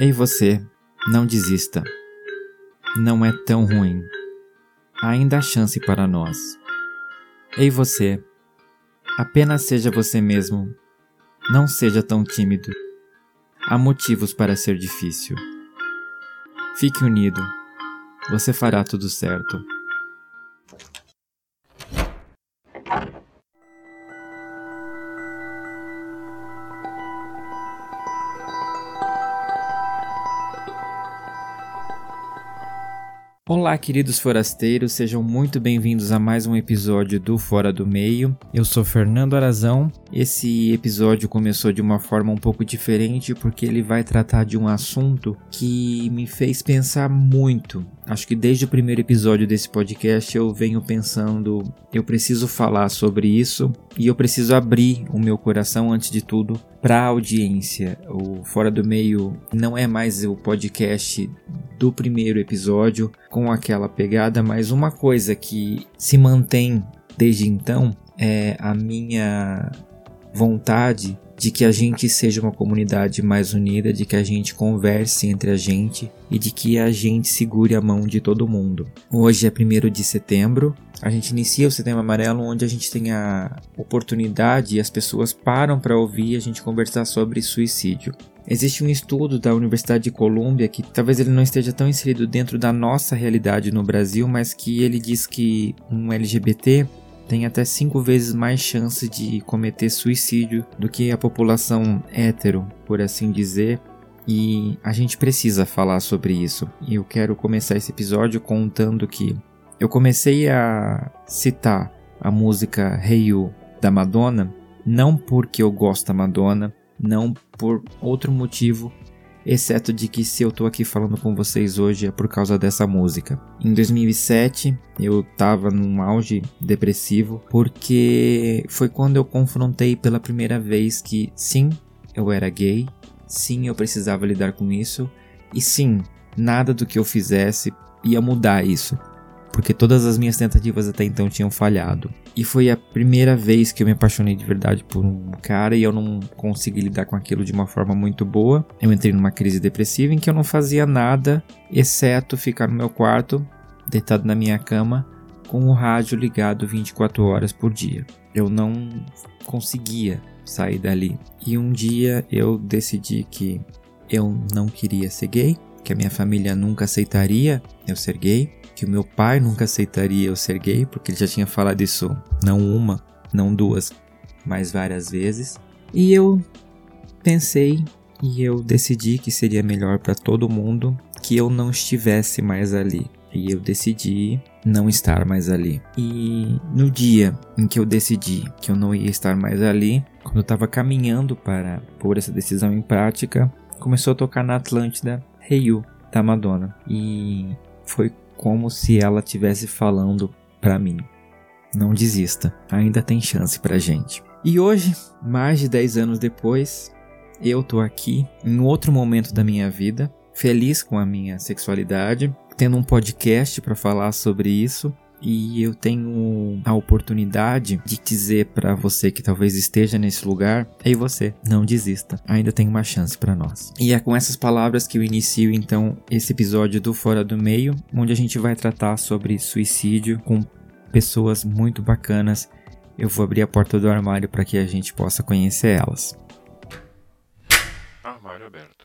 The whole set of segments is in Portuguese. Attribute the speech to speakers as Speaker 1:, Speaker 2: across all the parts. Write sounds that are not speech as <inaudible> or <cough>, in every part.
Speaker 1: Ei você, não desista. Não é tão ruim. Ainda há chance para nós. Ei você, apenas seja você mesmo. Não seja tão tímido. Há motivos para ser difícil. Fique unido. Você fará tudo certo. Olá, queridos forasteiros, sejam muito bem-vindos a mais um episódio do Fora do Meio. Eu sou Fernando Arazão. Esse episódio começou de uma forma um pouco diferente porque ele vai tratar de um assunto que me fez pensar muito. Acho que desde o primeiro episódio desse podcast eu venho pensando, eu preciso falar sobre isso e eu preciso abrir o meu coração antes de tudo para a audiência. O Fora do Meio não é mais o podcast do primeiro episódio com aquela pegada, mas uma coisa que se mantém desde então é a minha vontade de que a gente seja uma comunidade mais unida, de que a gente converse entre a gente e de que a gente segure a mão de todo mundo. Hoje é 1 de setembro, a gente inicia o Setembro Amarelo onde a gente tem a oportunidade e as pessoas param para ouvir a gente conversar sobre suicídio. Existe um estudo da Universidade de Colômbia que talvez ele não esteja tão inserido dentro da nossa realidade no Brasil, mas que ele diz que um LGBT tem até cinco vezes mais chance de cometer suicídio do que a população hétero, por assim dizer. E a gente precisa falar sobre isso. E eu quero começar esse episódio contando que eu comecei a citar a música Hey You da Madonna, não porque eu gosto da Madonna, não por outro motivo, exceto de que se eu tô aqui falando com vocês hoje é por causa dessa música. Em 2007, eu tava num auge depressivo porque foi quando eu confrontei pela primeira vez que sim, eu era gay, sim, eu precisava lidar com isso e sim, nada do que eu fizesse ia mudar isso porque todas as minhas tentativas até então tinham falhado. E foi a primeira vez que eu me apaixonei de verdade por um cara e eu não consegui lidar com aquilo de uma forma muito boa. Eu entrei numa crise depressiva em que eu não fazia nada exceto ficar no meu quarto, deitado na minha cama, com o rádio ligado 24 horas por dia. Eu não conseguia sair dali. E um dia eu decidi que eu não queria ser gay, que a minha família nunca aceitaria eu ser gay que o meu pai nunca aceitaria eu ser gay, porque ele já tinha falado isso não uma, não duas, mas várias vezes. E eu pensei e eu decidi que seria melhor para todo mundo que eu não estivesse mais ali. E eu decidi não estar mais ali. E no dia em que eu decidi que eu não ia estar mais ali, quando eu estava caminhando para pôr essa decisão em prática, começou a tocar na Atlântida Hey da Madonna. E foi como se ela estivesse falando para mim. Não desista, ainda tem chance pra gente. E hoje, mais de 10 anos depois, eu tô aqui em outro momento da minha vida, feliz com a minha sexualidade, tendo um podcast para falar sobre isso e eu tenho a oportunidade de dizer para você que talvez esteja nesse lugar, ei você, não desista, ainda tem uma chance para nós. E é com essas palavras que eu inicio então esse episódio do Fora do Meio, onde a gente vai tratar sobre suicídio com pessoas muito bacanas. Eu vou abrir a porta do armário para que a gente possa conhecer elas. Armário aberto.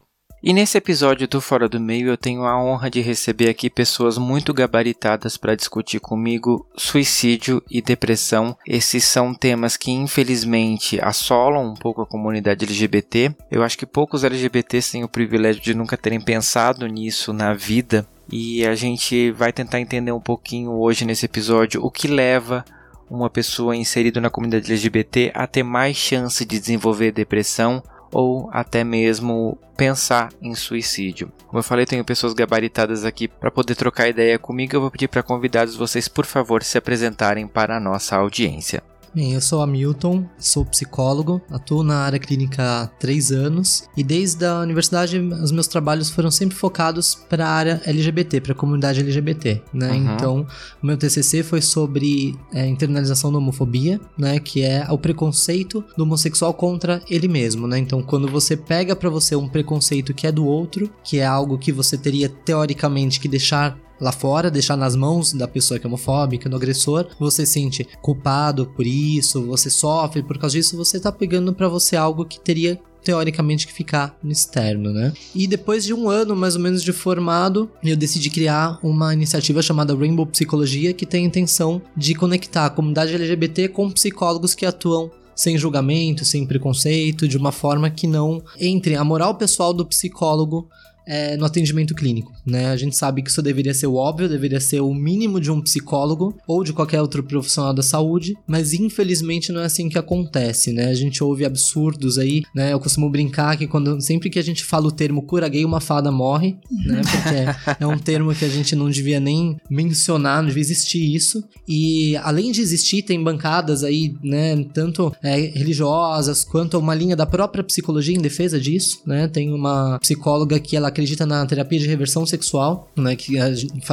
Speaker 1: E nesse episódio do Fora do Meio eu tenho a honra de receber aqui pessoas muito gabaritadas para discutir comigo suicídio e depressão. Esses são temas que infelizmente assolam um pouco a comunidade LGBT. Eu acho que poucos LGBTs têm o privilégio de nunca terem pensado nisso na vida. E a gente vai tentar entender um pouquinho hoje nesse episódio o que leva uma pessoa inserida na comunidade LGBT a ter mais chance de desenvolver depressão ou até mesmo pensar em suicídio. Como eu falei, tenho pessoas gabaritadas aqui para poder trocar ideia comigo. Eu vou pedir para convidados vocês, por favor, se apresentarem para a nossa audiência.
Speaker 2: Bem, eu sou Hamilton, sou psicólogo, atuo na área clínica há três anos e desde a universidade os meus trabalhos foram sempre focados para a área LGBT, para a comunidade LGBT, né? Uhum. Então, o meu TCC foi sobre é, internalização da homofobia, né? Que é o preconceito do homossexual contra ele mesmo, né? Então, quando você pega para você um preconceito que é do outro, que é algo que você teria teoricamente que deixar lá fora, deixar nas mãos da pessoa que é homofóbica, do agressor, você se sente culpado por isso, você sofre por causa disso, você tá pegando para você algo que teria teoricamente que ficar no externo, né? E depois de um ano mais ou menos de formado, eu decidi criar uma iniciativa chamada Rainbow Psicologia, que tem a intenção de conectar a comunidade LGBT com psicólogos que atuam sem julgamento, sem preconceito, de uma forma que não entre a moral pessoal do psicólogo é, no atendimento clínico, né? A gente sabe que isso deveria ser o óbvio, deveria ser o mínimo de um psicólogo ou de qualquer outro profissional da saúde, mas infelizmente não é assim que acontece, né? A gente ouve absurdos aí, né? Eu costumo brincar que quando sempre que a gente fala o termo cura gay, uma fada morre, né? Porque é um termo que a gente não devia nem mencionar, não devia existir isso. E além de existir, tem bancadas aí, né? Tanto é, religiosas quanto uma linha da própria psicologia em defesa disso, né? Tem uma psicóloga que ela acredita na terapia de reversão sexual, né, que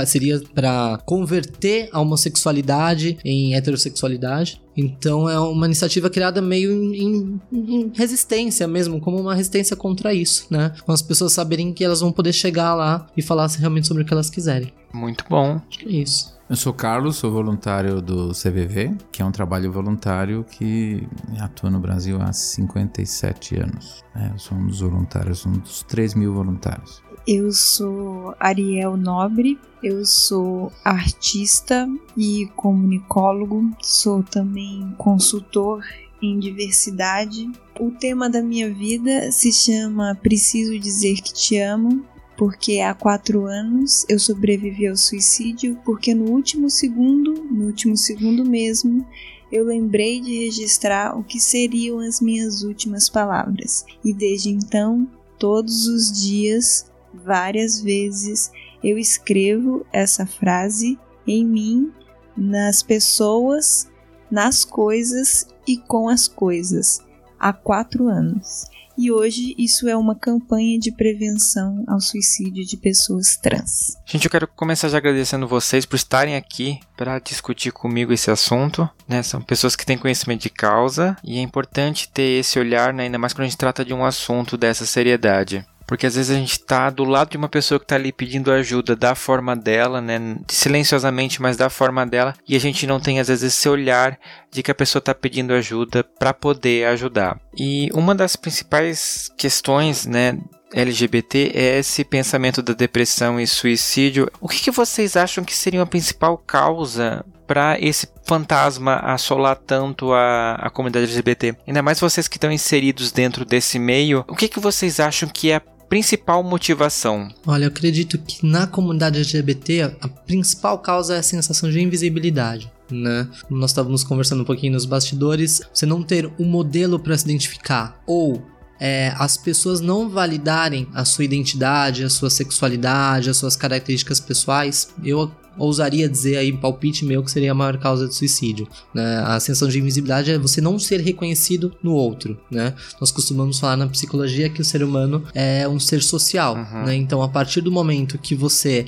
Speaker 2: seria para converter a homossexualidade em heterossexualidade. Então é uma iniciativa criada meio em, em, em, resistência mesmo, como uma resistência contra isso, né? Com as pessoas saberem que elas vão poder chegar lá e falar realmente sobre o que elas quiserem.
Speaker 1: Muito bom.
Speaker 2: Isso.
Speaker 3: Eu sou Carlos, sou voluntário do CVV, que é um trabalho voluntário que atua no Brasil há 57 anos. É, sou um dos voluntários, um dos 3 mil voluntários.
Speaker 4: Eu sou Ariel Nobre, eu sou artista e comunicólogo, sou também consultor em diversidade. O tema da minha vida se chama Preciso Dizer Que Te Amo porque há quatro anos eu sobrevivi ao suicídio porque no último segundo, no último segundo mesmo, eu lembrei de registrar o que seriam as minhas últimas palavras. E desde então, todos os dias, várias vezes, eu escrevo essa frase em mim, nas pessoas, nas coisas e com as coisas. Há quatro anos e hoje isso é uma campanha de prevenção ao suicídio de pessoas trans.
Speaker 1: Gente, eu quero começar já agradecendo vocês por estarem aqui para discutir comigo esse assunto. Né? São pessoas que têm conhecimento de causa e é importante ter esse olhar, né? ainda mais quando a gente trata de um assunto dessa seriedade. Porque às vezes a gente está do lado de uma pessoa que está ali pedindo ajuda da forma dela, né? Silenciosamente, mas da forma dela. E a gente não tem às vezes esse olhar de que a pessoa está pedindo ajuda para poder ajudar. E uma das principais questões, né? LGBT é esse pensamento da depressão e suicídio. O que, que vocês acham que seria a principal causa para esse fantasma assolar tanto a, a comunidade LGBT? Ainda mais vocês que estão inseridos dentro desse meio, o que, que vocês acham que é principal motivação?
Speaker 2: Olha, eu acredito que na comunidade LGBT a principal causa é a sensação de invisibilidade. Né? Nós estávamos conversando um pouquinho nos bastidores, você não ter um modelo para se identificar ou é, as pessoas não validarem a sua identidade, a sua sexualidade, as suas características pessoais, eu ousaria dizer aí, palpite meu, que seria a maior causa de suicídio. Né? A sensação de invisibilidade é você não ser reconhecido no outro, né? Nós costumamos falar na psicologia que o ser humano é um ser social, uhum. né? Então, a partir do momento que você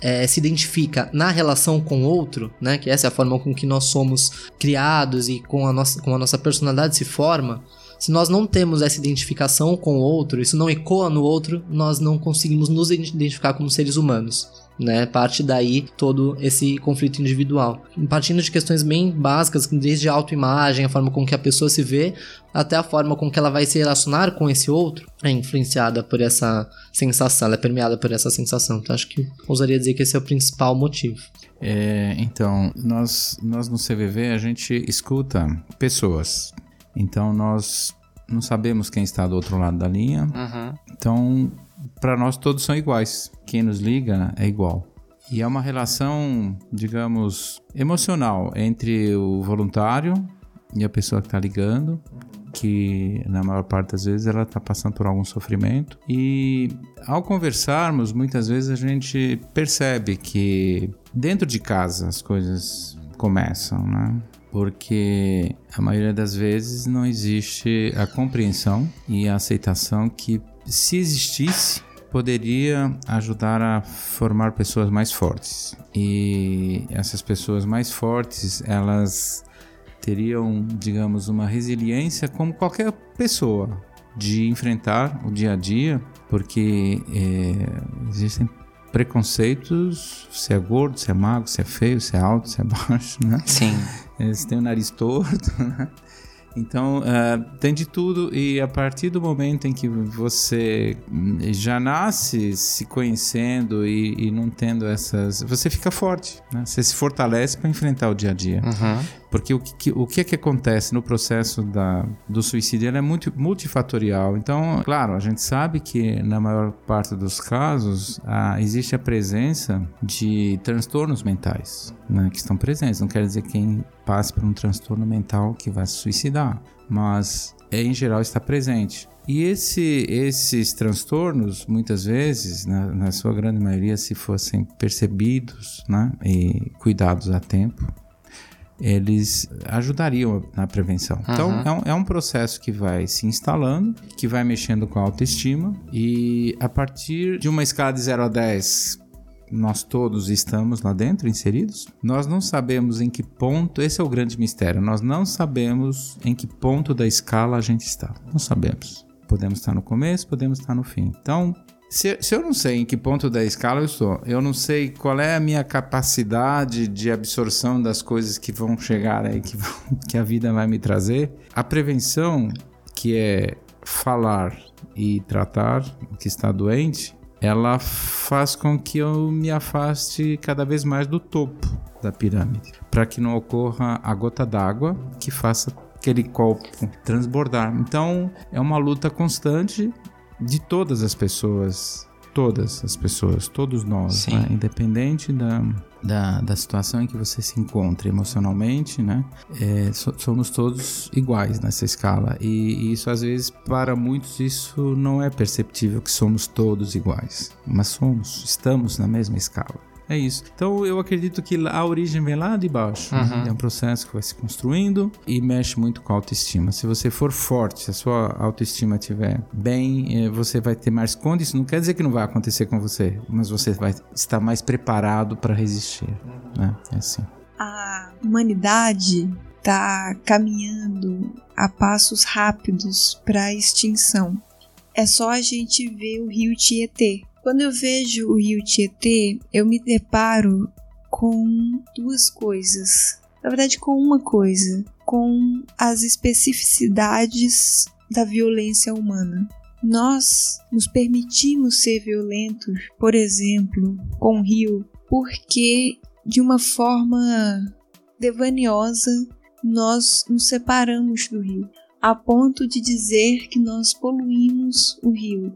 Speaker 2: é, se identifica na relação com o outro, né? Que essa é a forma com que nós somos criados e com a nossa, com a nossa personalidade se forma. Se nós não temos essa identificação com o outro, isso não ecoa no outro, nós não conseguimos nos identificar como seres humanos né? Parte daí todo esse conflito individual. Partindo de questões bem básicas, desde a autoimagem, a forma com que a pessoa se vê, até a forma com que ela vai se relacionar com esse outro, é influenciada por essa sensação, ela é permeada por essa sensação. Então acho que ousaria dizer que esse é o principal motivo.
Speaker 3: É, então, nós, nós no CVV a gente escuta pessoas. Então nós não sabemos quem está do outro lado da linha. Uhum. Então para nós todos são iguais. Quem nos liga é igual. E é uma relação, digamos, emocional entre o voluntário e a pessoa que está ligando, que na maior parte das vezes ela está passando por algum sofrimento. E ao conversarmos, muitas vezes a gente percebe que dentro de casa as coisas começam, né? porque a maioria das vezes não existe a compreensão e a aceitação que, se existisse, poderia ajudar a formar pessoas mais fortes. E essas pessoas mais fortes, elas teriam, digamos, uma resiliência como qualquer pessoa de enfrentar o dia a dia, porque é, existem preconceitos, se é gordo, se é magro, se é feio, se é alto, se é <laughs> baixo, né?
Speaker 1: Sim.
Speaker 3: Se tem o nariz torto, <laughs> né? Então, uh, tem de tudo, e a partir do momento em que você já nasce se conhecendo e, e não tendo essas. Você fica forte, né? Você se fortalece para enfrentar o dia a dia. Uhum. Porque o que, o que é que acontece no processo da, do suicídio? Ele é muito multifatorial. Então, claro, a gente sabe que na maior parte dos casos ah, existe a presença de transtornos mentais né, que estão presentes. Não quer dizer que quem passe por um transtorno mental que vai se suicidar, mas é, em geral está presente. E esse, esses transtornos, muitas vezes, na, na, sua grande maioria, se fossem percebidos né, e cuidados a tempo, eles ajudariam na prevenção. Uhum. Então, é um, é um, processo que vai se instalando, que vai mexendo com a autoestima, e a partir de uma escala de 0 a 10, nós todos estamos lá dentro, inseridos. Nós não sabemos em que ponto, esse é o grande mistério, nós não sabemos em que ponto da escala a gente está. Não sabemos. Podemos estar no começo, podemos estar no fim. Então, se, se, eu não sei em que ponto da escala eu estou, eu não sei qual é a minha capacidade de absorção das coisas que vão chegar aí, que, vão, <laughs> que a vida vai me trazer, a prevenção, que é falar e tratar o que está doente, ela faz com que eu me afaste cada vez mais do topo da pirâmide, para que não ocorra a gota d'água que faça aquele copo transbordar. Então, é uma luta constante de todas as pessoas, todas as pessoas, todos nós, né? independente da, da, da, situação em que você se encontra emocionalmente, né? É, so, somos todos iguais nessa escala e, e, isso às vezes para muitos isso não é perceptível que somos todos iguais, mas somos, estamos na mesma escala. É isso. Então eu acredito que a origem vem lá de baixo. Uhum. É um processo que vai se construindo e mexe muito com a autoestima. Se você for forte, se a sua autoestima estiver bem, eh, você vai ter mais condições. Não quer dizer que não vai acontecer com você, mas você vai estar mais preparado para resistir. Uhum. Né? É assim.
Speaker 4: A humanidade está caminhando a passos rápidos para a extinção. É só a gente ver o rio Tietê quando eu vejo o rio Tietê, eu me deparo com duas coisas. Na verdade, com uma coisa: com as especificidades da violência humana. Nós nos permitimos ser violentos, por exemplo, com o rio, porque de uma forma devaniosa nós nos separamos do rio, a ponto de dizer que nós poluímos o rio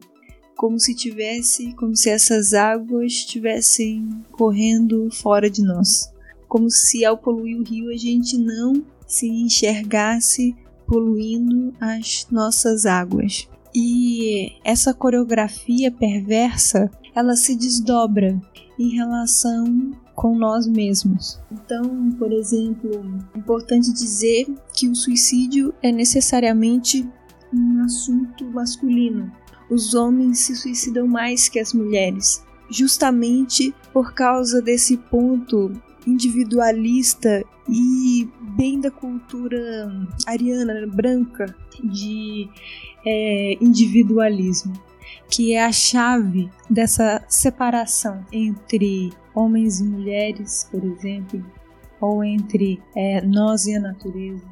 Speaker 4: como se tivesse, como se essas águas estivessem correndo fora de nós, como se ao poluir o rio a gente não se enxergasse poluindo as nossas águas. E essa coreografia perversa, ela se desdobra em relação com nós mesmos. Então, por exemplo, é importante dizer que o suicídio é necessariamente um assunto masculino, os homens se suicidam mais que as mulheres, justamente por causa desse ponto individualista e bem da cultura ariana branca de é, individualismo, que é a chave dessa separação entre homens e mulheres, por exemplo, ou entre é, nós e a natureza,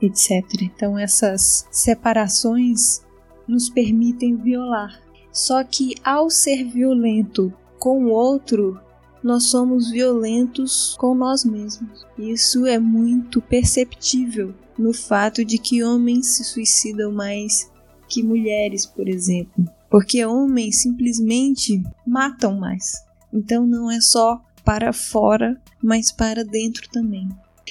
Speaker 4: etc. Então essas separações nos permitem violar. Só que ao ser violento com o outro, nós somos violentos com nós mesmos. Isso é muito perceptível no fato de que homens se suicidam mais que mulheres, por exemplo, porque homens simplesmente matam mais. Então não é só para fora, mas para dentro também.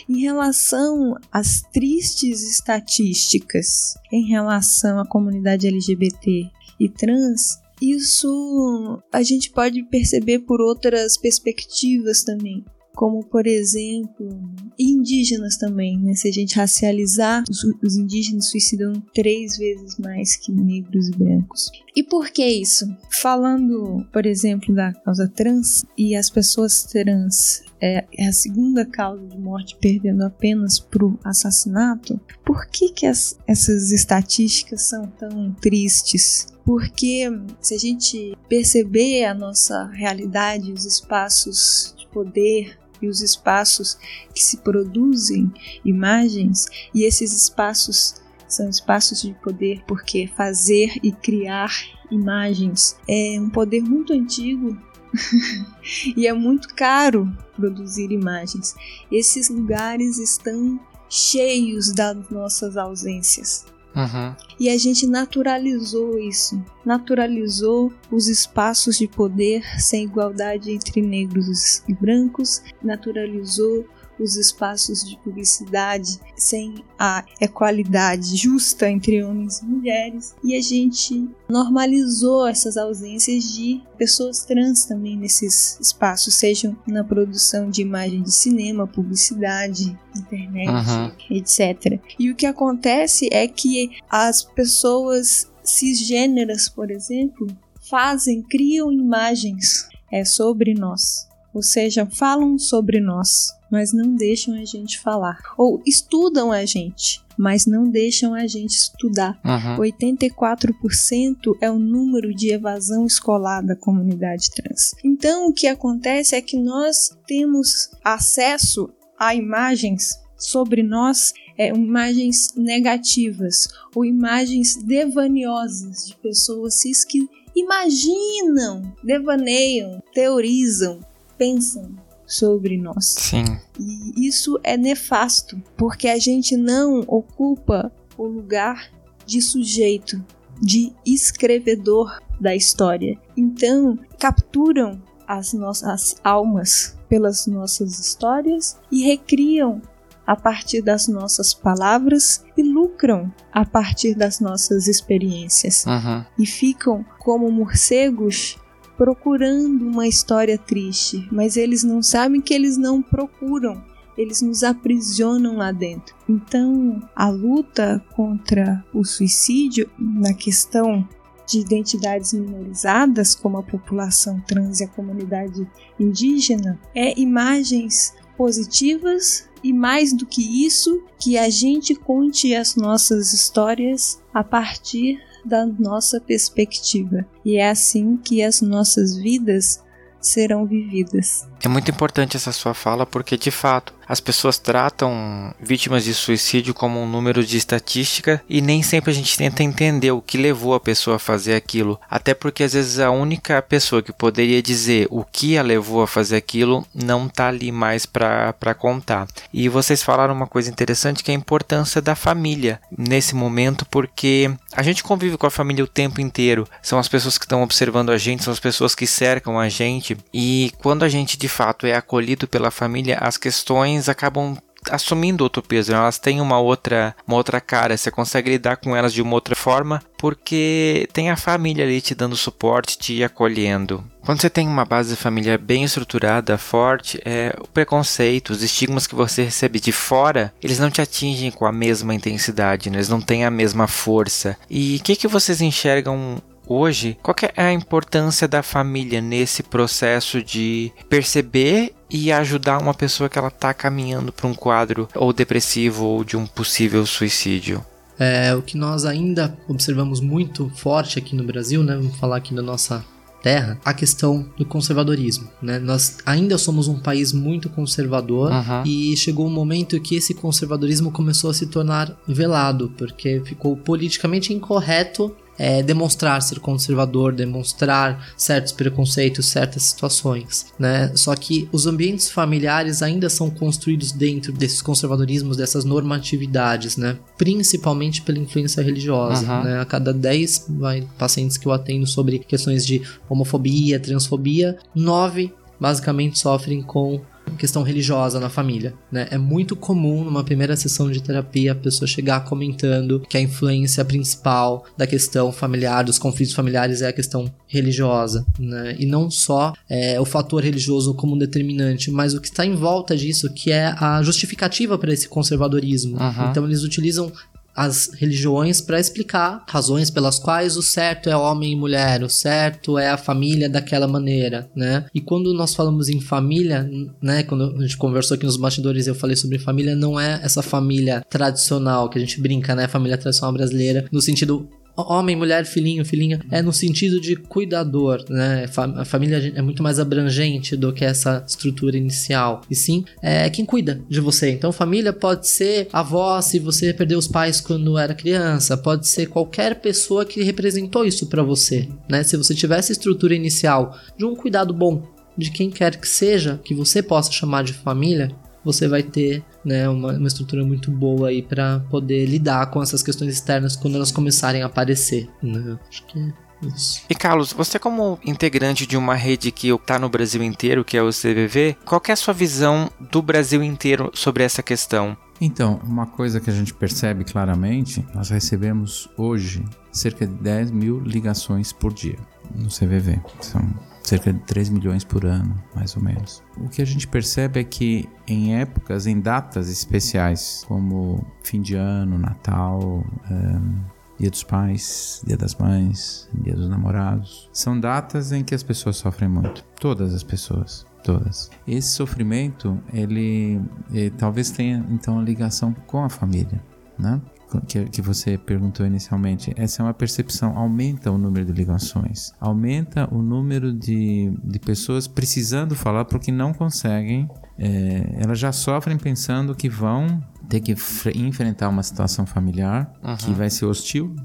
Speaker 4: Em relação às tristes estatísticas em relação à comunidade LGBT e trans, isso a gente pode perceber por outras perspectivas também, como por exemplo indígenas também, né? Se a gente racializar, os, os indígenas suicidam três vezes mais que negros e brancos. E por que isso? Falando, por exemplo, da causa trans e as pessoas trans é, é a segunda causa de morte, perdendo apenas para o assassinato. Por que, que as, essas estatísticas são tão tristes? Porque se a gente perceber a nossa realidade, os espaços de poder e os espaços que se produzem imagens, e esses espaços são espaços de poder porque fazer e criar imagens é um poder muito antigo <laughs> e é muito caro produzir imagens. Esses lugares estão cheios das nossas ausências. Uhum. E a gente naturalizou isso, naturalizou os espaços de poder sem igualdade entre negros e brancos, naturalizou os espaços de publicidade sem a equalidade justa entre homens e mulheres e a gente normalizou essas ausências de pessoas trans também nesses espaços, sejam na produção de imagem de cinema, publicidade, internet, uhum. etc. E o que acontece é que as pessoas cisgêneras, por exemplo, fazem, criam imagens é, sobre nós, ou seja, falam sobre nós mas não deixam a gente falar. Ou estudam a gente, mas não deixam a gente estudar. Uhum. 84% é o número de evasão escolar da comunidade trans. Então, o que acontece é que nós temos acesso a imagens sobre nós é, imagens negativas ou imagens devaniosas de pessoas cis que imaginam, devaneiam, teorizam, pensam sobre nós.
Speaker 1: Sim.
Speaker 4: E isso é nefasto, porque a gente não ocupa o lugar de sujeito, de escrevedor da história. Então, capturam as nossas almas pelas nossas histórias e recriam a partir das nossas palavras e lucram a partir das nossas experiências. Uhum. E ficam como morcegos procurando uma história triste, mas eles não sabem que eles não procuram, eles nos aprisionam lá dentro. Então, a luta contra o suicídio na questão de identidades minorizadas, como a população trans e a comunidade indígena, é imagens positivas e mais do que isso, que a gente conte as nossas histórias a partir da nossa perspectiva. E é assim que as nossas vidas serão vividas.
Speaker 1: É muito importante essa sua fala porque, de fato, as pessoas tratam vítimas de suicídio como um número de estatística e nem sempre a gente tenta entender o que levou a pessoa a fazer aquilo. Até porque às vezes a única pessoa que poderia dizer o que a levou a fazer aquilo não tá ali mais para contar. E vocês falaram uma coisa interessante que é a importância da família nesse momento, porque a gente convive com a família o tempo inteiro. São as pessoas que estão observando a gente, são as pessoas que cercam a gente. E quando a gente de fato é acolhido pela família, as questões acabam assumindo outro peso, elas têm uma outra, uma outra cara, você consegue lidar com elas de uma outra forma, porque tem a família ali te dando suporte, te acolhendo. Quando você tem uma base de família bem estruturada, forte, é, o preconceito, os estigmas que você recebe de fora, eles não te atingem com a mesma intensidade, né? eles não têm a mesma força. E o que, que vocês enxergam hoje, qual é a importância da família nesse processo de perceber e ajudar uma pessoa que ela está caminhando para um quadro ou depressivo ou de um possível suicídio?
Speaker 2: É, o que nós ainda observamos muito forte aqui no Brasil, né? Vamos falar aqui da nossa terra, a questão do conservadorismo, né? Nós ainda somos um país muito conservador uhum. e chegou um momento que esse conservadorismo começou a se tornar velado, porque ficou politicamente incorreto é, demonstrar ser conservador, demonstrar certos preconceitos, certas situações, né? Só que os ambientes familiares ainda são construídos dentro desses conservadorismos, dessas normatividades, né? Principalmente pela influência religiosa, uhum. né? A cada 10 vai, pacientes que eu atendo sobre questões de homofobia, transfobia, 9 basicamente sofrem com questão religiosa na família, né? É muito comum numa primeira sessão de terapia a pessoa chegar comentando que a influência principal da questão familiar, dos conflitos familiares é a questão religiosa, né? E não só é, o fator religioso como um determinante, mas o que está em volta disso, que é a justificativa para esse conservadorismo. Uhum. Então eles utilizam as religiões para explicar razões pelas quais o certo é homem e mulher, o certo é a família daquela maneira, né? E quando nós falamos em família, né, quando a gente conversou aqui nos bastidores eu falei sobre família, não é essa família tradicional que a gente brinca, né, família tradicional brasileira, no sentido homem, mulher, filhinho, filhinha, é no sentido de cuidador, né? A família é muito mais abrangente do que essa estrutura inicial. E sim, é quem cuida de você. Então, família pode ser avó se você perdeu os pais quando era criança, pode ser qualquer pessoa que representou isso para você, né? Se você tivesse estrutura inicial de um cuidado bom de quem quer que seja, que você possa chamar de família, você vai ter né, uma, uma estrutura muito boa aí para poder lidar com essas questões externas quando elas começarem a aparecer. Né? Acho que é isso.
Speaker 1: E Carlos, você como integrante de uma rede que está no Brasil inteiro, que é o CVV, qual é a sua visão do Brasil inteiro sobre essa questão?
Speaker 3: Então, uma coisa que a gente percebe claramente, nós recebemos hoje cerca de 10 mil ligações por dia no CVV. São cerca de 3 milhões por ano, mais ou menos. O que a gente percebe é que em épocas, em datas especiais, como fim de ano, Natal, um, Dia dos Pais, Dia das Mães, Dia dos Namorados, são datas em que as pessoas sofrem muito. Todas as pessoas. Todas. Esse sofrimento, ele, ele talvez tenha então ligação com a família, né? Que, que você perguntou inicialmente, essa é uma percepção. Aumenta o número de ligações, aumenta o número de, de pessoas precisando falar porque não conseguem. É, elas já sofrem pensando que vão ter que enfrentar uma situação familiar uhum. que vai ser hostil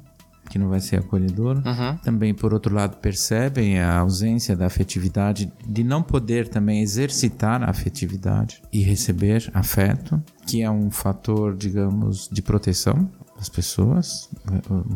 Speaker 3: que não vai ser acolhedor. Uhum. Também, por outro lado, percebem a ausência da afetividade, de não poder também exercitar a afetividade e receber afeto, que é um fator, digamos, de proteção das pessoas,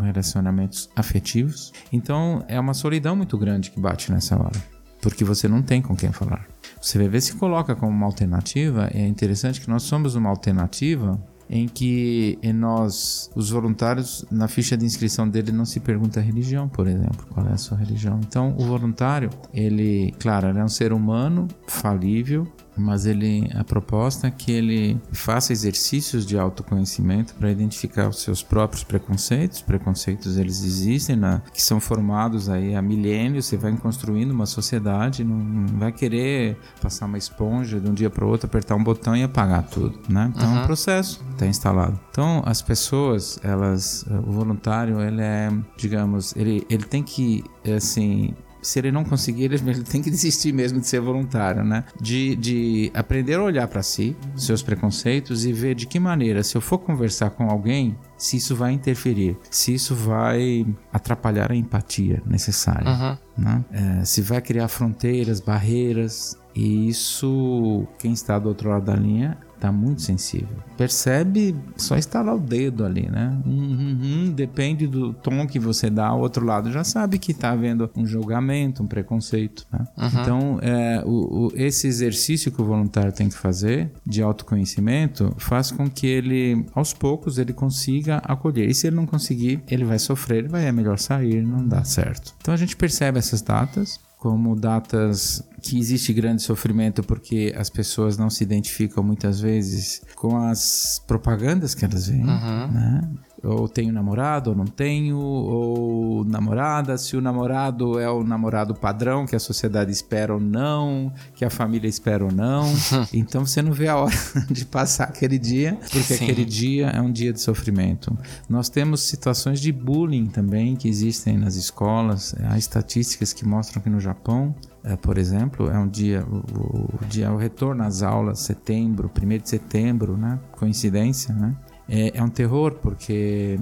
Speaker 3: relacionamentos afetivos. Então, é uma solidão muito grande que bate nessa hora, porque você não tem com quem falar. Você vai ver se coloca como uma alternativa. É interessante que nós somos uma alternativa em que nós, os voluntários, na ficha de inscrição dele não se pergunta a religião, por exemplo, qual é a sua religião. Então, o voluntário, ele, claro, ele é um ser humano falível, mas ele a proposta é que ele faça exercícios de autoconhecimento para identificar os seus próprios preconceitos. Preconceitos eles existem, na, que são formados aí há milênios. Você vai construindo uma sociedade, não, não vai querer passar uma esponja de um dia para o outro, apertar um botão e apagar tudo, né? Então uhum. é um processo, está instalado. Então as pessoas, elas, o voluntário, ele é, digamos, ele, ele tem que assim se ele não conseguir, ele, ele tem que desistir mesmo de ser voluntário, né? De, de aprender a olhar para si, seus preconceitos e ver de que maneira, se eu for conversar com alguém, se isso vai interferir, se isso vai atrapalhar a empatia necessária, uhum. né? É, se vai criar fronteiras, barreiras, e isso, quem está do outro lado da linha tá muito sensível. Percebe só estalar o dedo ali, né? Hum, hum, hum, depende do tom que você dá, o outro lado já sabe que tá havendo um julgamento, um preconceito. Né? Uhum. Então, é, o, o, esse exercício que o voluntário tem que fazer de autoconhecimento faz com que ele, aos poucos, ele consiga acolher. E se ele não conseguir, ele vai sofrer, vai é melhor sair, não dá certo. Então a gente percebe essas datas como datas que existe grande sofrimento porque as pessoas não se identificam muitas vezes com as propagandas que elas veem, uhum. né? Ou tenho namorado ou não tenho, ou namorada, se o namorado é o namorado padrão que a sociedade espera ou não, que a família espera ou não. <laughs> então você não vê a hora <laughs> de passar aquele dia, porque Sim. aquele dia é um dia de sofrimento. Nós temos situações de bullying também que existem nas escolas, há estatísticas que mostram que no Japão é, por exemplo, é um dia, o, o dia o retorno às aulas, setembro, 1 de setembro, né? Coincidência, né? É, é um terror, porque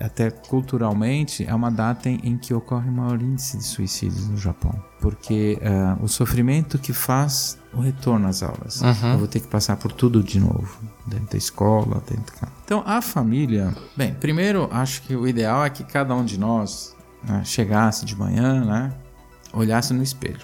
Speaker 3: até culturalmente é uma data em, que ocorre o maior índice de suicídios no Japão. Porque uh, o sofrimento que faz o retorno às aulas. Uhum. Eu vou ter que passar por tudo de novo, dentro da escola, dentro de casa. Então, a família. Bem, primeiro, acho que o ideal é que cada um de nós né, chegasse de manhã, né? Olhasse no espelho.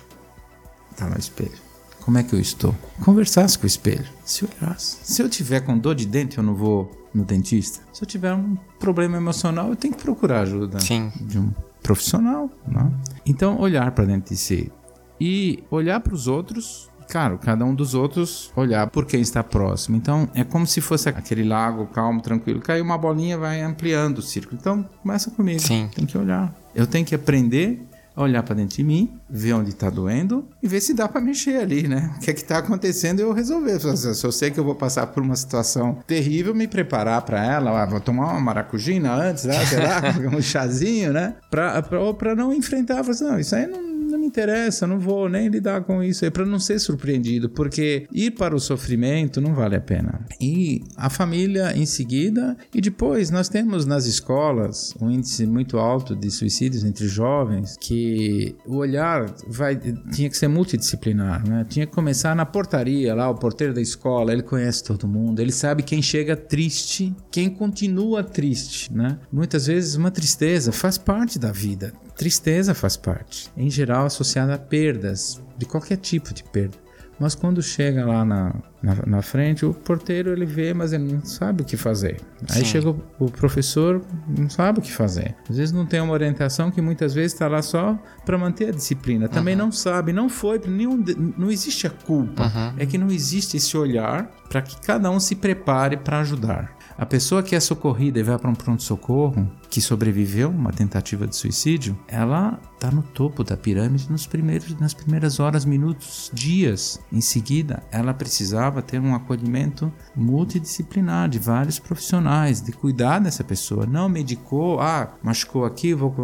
Speaker 3: Tá no espelho Como é que eu estou? Conversasse com o espelho. Se olhasse. Se eu tiver com dor de dente, eu não vou no dentista. Se eu tiver um problema emocional, eu tenho que procurar ajuda
Speaker 1: Sim.
Speaker 3: de um profissional. Né? Então, olhar para dentro de si e olhar para os outros claro, cada um dos outros olhar por quem está próximo. Então, é como se fosse aquele lago calmo, tranquilo. Caiu uma bolinha, vai ampliando o círculo. Então, começa comigo.
Speaker 1: Sim.
Speaker 3: Tem que olhar. Eu tenho que aprender olhar para dentro de mim, ver onde está doendo e ver se dá para mexer ali, né? O que é que está acontecendo eu resolver. Se eu sei que eu vou passar por uma situação terrível, me preparar para ela, ah, vou tomar uma maracujina antes, né? sei lá, <laughs> um chazinho, né? Pra, pra não enfrentar, assim, não, isso aí não não me interessa, não vou nem lidar com isso. É para não ser surpreendido, porque ir para o sofrimento não vale a pena. E a família em seguida, e depois nós temos nas escolas um índice muito alto de suicídios entre jovens, que o olhar vai, tinha que ser multidisciplinar, né? Tinha que começar na portaria, lá, o porteiro da escola, ele conhece todo mundo, ele sabe quem chega triste, quem continua triste, né? Muitas vezes uma tristeza faz parte da vida. Tristeza faz parte, em geral associada a perdas, de qualquer tipo de perda. Mas quando chega lá na, na, na, frente, o porteiro ele vê, mas ele não sabe o que fazer. Aí Sim. chega o, o, professor, não sabe o que fazer. Às vezes não tem uma orientação que muitas vezes está lá só para manter a disciplina. Também uhum. não sabe, não foi, nenhum, não existe a culpa. Uhum. É que não existe esse olhar para que cada um se prepare para ajudar. A pessoa que é socorrida e vai para um pronto-socorro, que sobreviveu uma tentativa de suicídio, ela está no topo da pirâmide nos primeiros, nas primeiras horas, minutos, dias. Em seguida, ela precisava ter um acolhimento multidisciplinar de vários profissionais, de cuidar dessa pessoa. Não medicou, ah, machucou aqui, vou.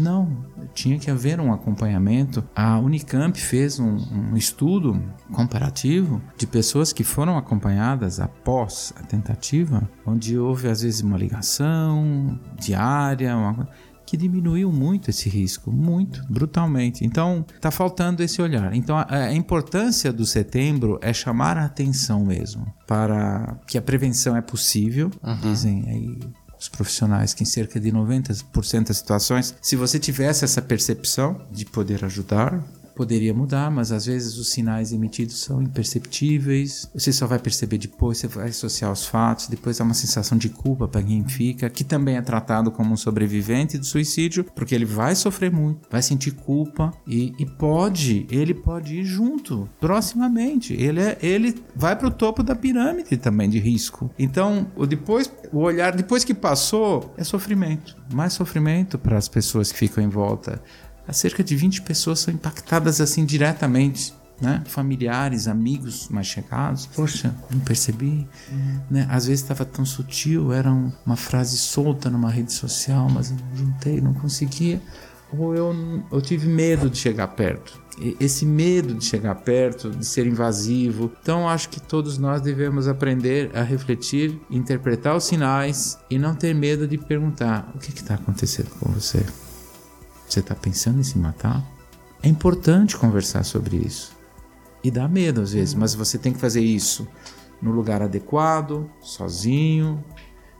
Speaker 3: Não, tinha que haver um acompanhamento. A Unicamp fez um, um, estudo comparativo de pessoas que foram acompanhadas após a tentativa, onde houve às vezes uma ligação diária, uma, que diminuiu muito esse risco, muito, brutalmente. Então, está faltando esse olhar. Então, a, a, importância do setembro é chamar a atenção mesmo para que a prevenção é possível, uhum. dizem aí os profissionais que em cerca de 90% das situações, se você tivesse essa percepção de poder ajudar, poderia mudar, mas às vezes os sinais emitidos são imperceptíveis. Você só vai perceber depois, você vai associar os fatos, depois há uma sensação de culpa para quem fica, que também é tratado como um sobrevivente do suicídio, porque ele vai sofrer muito, vai sentir culpa e, e pode, ele pode ir junto, proximamente. Ele, é, ele vai para o topo da pirâmide também de risco. Então, o depois, o olhar depois que passou é sofrimento, mais sofrimento para as pessoas que ficam em volta cerca de 20 pessoas são impactadas assim diretamente. Né? Familiares, amigos mais chegados. Poxa, não percebi. Uhum. Né? Às vezes estava tão sutil, era uma frase solta numa rede social, mas eu não juntei, não conseguia. Ou eu, eu tive medo de chegar perto. Esse medo de chegar perto, de ser invasivo. Então, acho que todos nós devemos aprender a refletir, interpretar os sinais e não ter medo de perguntar: o que está acontecendo com você? Você está pensando em se matar? É importante conversar sobre isso. E dá medo às vezes, mas você tem que fazer isso no lugar adequado, sozinho,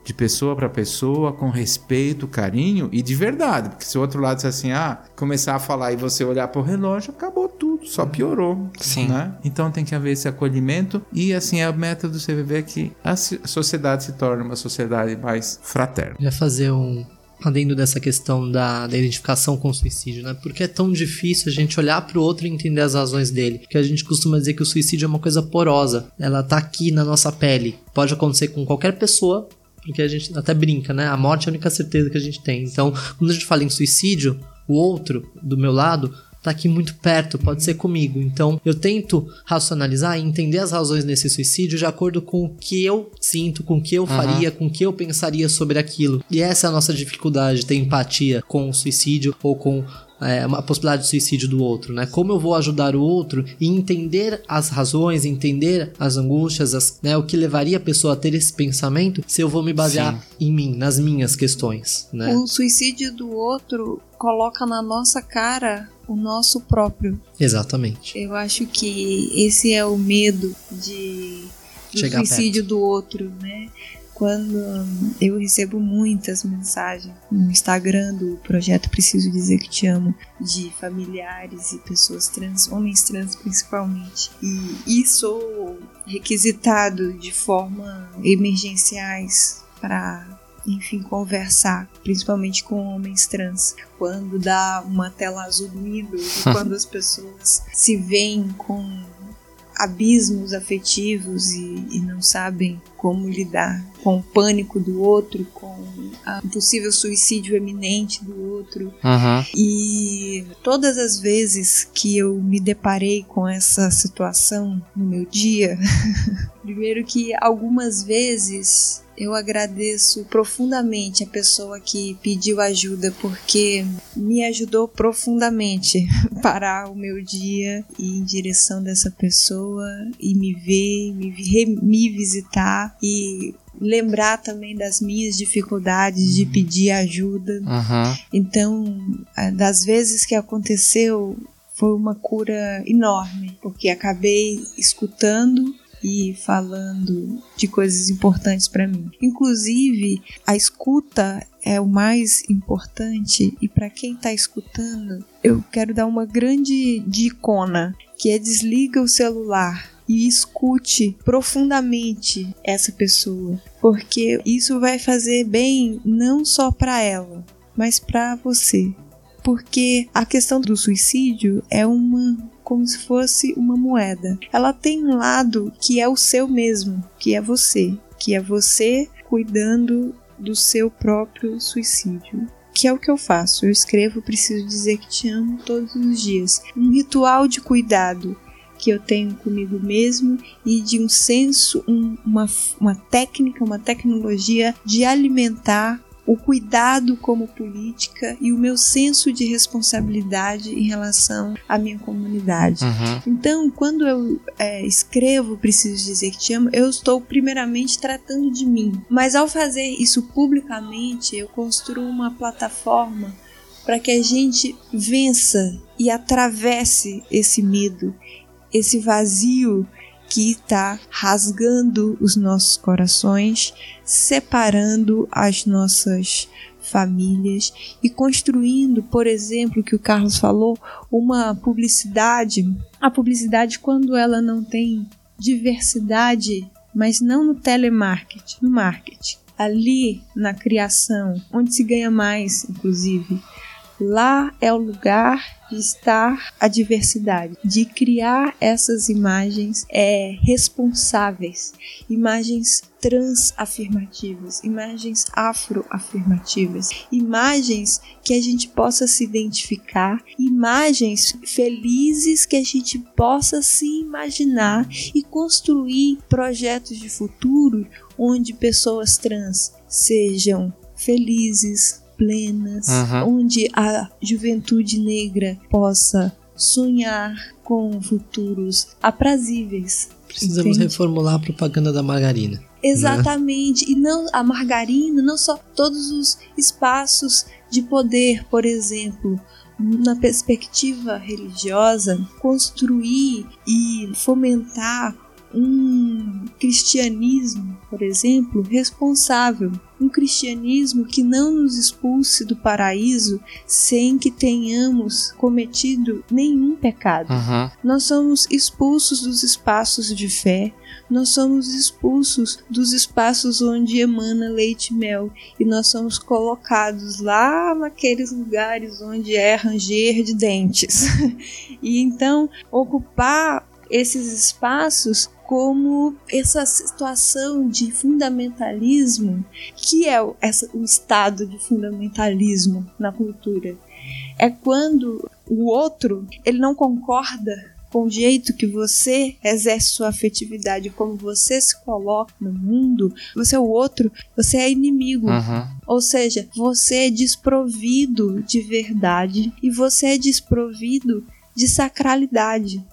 Speaker 3: de pessoa para pessoa, com respeito, carinho e de verdade. Porque se o outro lado disser assim, ah, começar a falar e você olhar para o relógio, acabou tudo, só piorou.
Speaker 1: Sim.
Speaker 3: Né? Então tem que haver esse acolhimento e assim a meta do CVV é que a sociedade se torne uma sociedade mais fraterna.
Speaker 2: Já fazer um adendo dessa questão da, da, identificação com o suicídio, né? Porque é tão difícil a gente olhar para o outro e entender as razões dele. Porque a gente costuma dizer que o suicídio é uma coisa porosa. Ela tá aqui na nossa pele. Pode acontecer com qualquer pessoa, porque a gente até brinca, né? A morte é a única certeza que a gente tem. Então, quando a gente fala em suicídio, o outro do meu lado tá aqui muito perto, pode ser comigo. Então eu tento racionalizar e entender as razões desse suicídio de acordo com o que eu sinto, com o que eu faria, uhum. com o que eu pensaria sobre aquilo. E essa é a nossa dificuldade, ter empatia com o suicídio ou com é, uma possibilidade de suicídio do outro, né? Como eu vou ajudar o outro e entender as razões, entender as angústias, as, né, o que levaria a pessoa a ter esse pensamento, se eu vou me basear Sim. em mim, nas minhas questões, né?
Speaker 4: O suicídio do outro coloca na nossa cara o nosso próprio.
Speaker 2: Exatamente.
Speaker 4: Eu acho que esse é o medo de do Chegar suicídio perto. do outro, né? quando eu recebo muitas mensagens no Instagram do projeto Preciso Dizer Que Te Amo, de familiares e pessoas trans, homens trans principalmente, e, e sou requisitado de forma emergenciais para enfim, conversar, principalmente com homens trans. Quando dá uma tela azul do Windows, <laughs> quando as pessoas se veem com abismos afetivos e, e, não sabem como lidar com o pânico do outro, com o possível suicídio eminente do outro.
Speaker 1: Uhum.
Speaker 4: E todas as vezes que eu me deparei com essa situação no meu dia, <laughs> primeiro que algumas vezes eu agradeço profundamente a pessoa que pediu ajuda, porque me ajudou profundamente <laughs> parar o meu dia e ir em direção dessa pessoa e me ver, me, me visitar e lembrar também das minhas dificuldades de pedir ajuda.
Speaker 1: Uhum.
Speaker 4: Então, das vezes que aconteceu, foi uma cura enorme, porque acabei escutando e falando de coisas importantes para mim. Inclusive, a escuta é o mais importante e para quem está escutando, eu quero dar uma grande dicona, que é desliga o celular e escute profundamente essa pessoa, porque isso vai fazer bem não só para ela, mas para você. Porque a questão do suicídio é uma como se fosse uma moeda. Ela tem um lado que é o seu mesmo, que é você, que é você cuidando do seu próprio suicídio. Que é o que eu faço. Eu escrevo Preciso Dizer Que Te Amo todos os dias. Um ritual de cuidado que eu tenho comigo mesmo e de um senso, um, uma, uma técnica, uma tecnologia de alimentar o cuidado como política e o meu senso de responsabilidade em relação à minha comunidade.
Speaker 1: Uhum.
Speaker 4: Então, quando eu é, escrevo Preciso Dizer Que Te Amo, eu estou primeiramente tratando de mim. Mas ao fazer isso publicamente, eu construo uma plataforma para que a gente vença e atravesse esse medo, esse vazio que está rasgando os nossos corações, separando as nossas famílias e construindo, por exemplo, que o Carlos falou, uma publicidade. A publicidade, quando ela não tem diversidade, mas não no telemarketing, no marketing, ali na criação, onde se ganha mais, inclusive. Lá é o lugar de estar a diversidade, de criar essas imagens é, responsáveis, imagens transafirmativas, imagens afroafirmativas, imagens que a gente possa se identificar, imagens felizes que a gente possa se imaginar e construir projetos de futuro onde pessoas trans sejam felizes, plenas, uhum. onde a juventude negra possa sonhar com futuros aprazíveis.
Speaker 2: Precisamos entende? reformular a propaganda da margarina. Né?
Speaker 4: Exatamente. Né? E não a margarina, não só todos os espaços de poder, por exemplo, na perspectiva religiosa, construir e fomentar um cristianismo, por exemplo, responsável. Um cristianismo que não nos expulse do paraíso sem que tenhamos cometido nenhum pecado.
Speaker 1: Uhum.
Speaker 4: Nós somos expulsos dos espaços de fé, nós somos expulsos dos espaços onde emana leite e mel e nós somos colocados lá naqueles lugares onde é ranger de dentes. <laughs> e então ocupar esses espaços como essa situação de fundamentalismo, que é o, essa, o estado de fundamentalismo na cultura. É quando o outro ele não concorda com o jeito que você exerce sua afetividade, como você se coloca no mundo, você é o outro, você é inimigo.
Speaker 1: Uhum.
Speaker 4: Ou seja, você é desprovido de verdade e você é desprovido de sacralidade.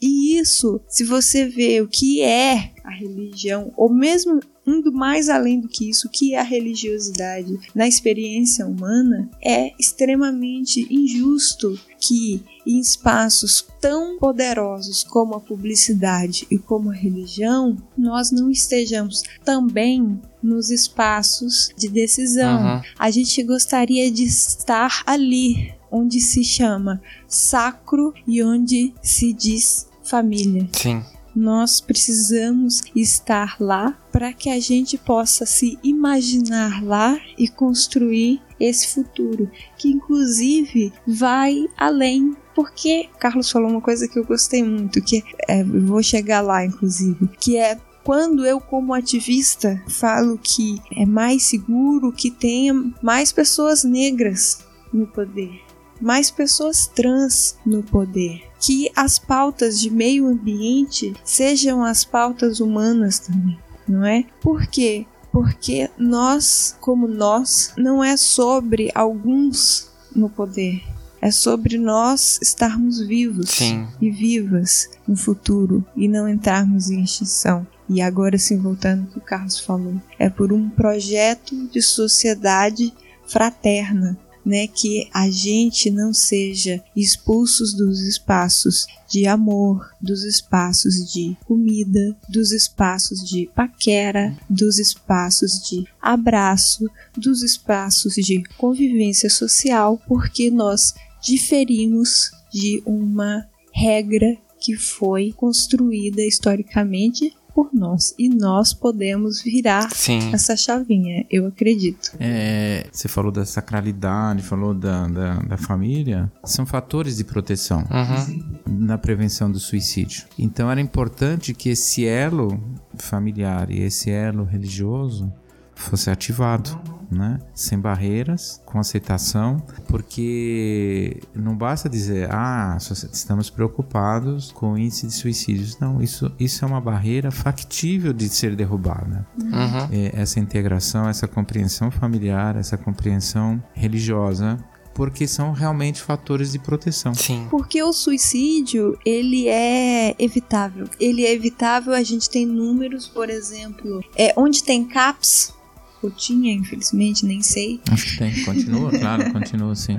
Speaker 4: E isso, se você vê o que é a religião, ou mesmo indo mais além do que isso, que é a religiosidade na experiência humana, é extremamente injusto que em espaços tão poderosos como a publicidade e como a religião, nós não estejamos também nos espaços de decisão. Uhum. A gente gostaria de estar ali, onde se chama sacro e onde se diz família.
Speaker 1: Sim
Speaker 4: nós precisamos estar lá para que a gente possa se imaginar lá e construir esse futuro, que inclusive vai além. Porque Carlos falou uma coisa que eu gostei muito, que é, vou chegar lá, inclusive, que é quando eu, como ativista, falo que é mais seguro que tenha mais pessoas negras no poder, mais pessoas trans no poder, que as pautas de meio ambiente sejam as pautas humanas também, não é? Por quê? Porque nós, como nós, não é sobre alguns no poder. É sobre nós estarmos vivos
Speaker 1: Sim.
Speaker 4: e vivas no futuro e não entrarmos em extinção. E agora sim, voltando ao que o Carlos falou, é por um projeto de sociedade fraterna, né, que a gente não seja expulsos dos espaços de amor, dos espaços de comida, dos espaços de paquera, dos espaços de abraço, dos espaços de convivência social, porque nós diferimos de uma regra que foi construída historicamente por nós. E nós podemos virar
Speaker 1: Sim.
Speaker 4: essa chavinha, eu acredito.
Speaker 3: É, você falou da sacralidade, falou da, da, da família. São fatores de proteção
Speaker 1: uhum.
Speaker 3: na prevenção do suicídio. Então era importante que esse elo familiar e esse elo religioso fosse ativado, né? Sem barreiras, com aceitação, porque não basta dizer, ah, estamos preocupados com o índice de suicídios. Não, isso, isso é uma barreira factível de ser derrubada.
Speaker 1: Uhum.
Speaker 3: É, essa integração, essa compreensão familiar, essa compreensão religiosa porque são realmente fatores de proteção.
Speaker 1: Sim.
Speaker 4: Porque o suicídio, ele é evitável. Ele é evitável, a gente tem números, por exemplo, é onde tem CAPS, ou tinha, infelizmente, nem sei.
Speaker 3: Acho que tem. Continua, <laughs> claro, continua sim.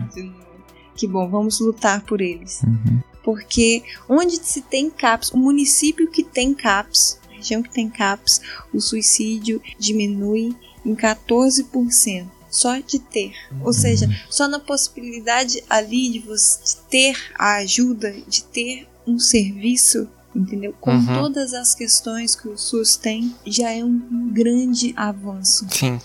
Speaker 4: Que bom, vamos lutar por eles.
Speaker 3: Uhum.
Speaker 4: Porque onde se tem CAPS, o município que tem CAPS, a região que tem CAPS, o suicídio diminui em 14% só de ter. Ou seja, uhum. só na possibilidade ali de você ter a ajuda, de ter um serviço entendeu? Com uhum. todas as questões que o SUS tem, já é um grande avanço.
Speaker 1: Sim.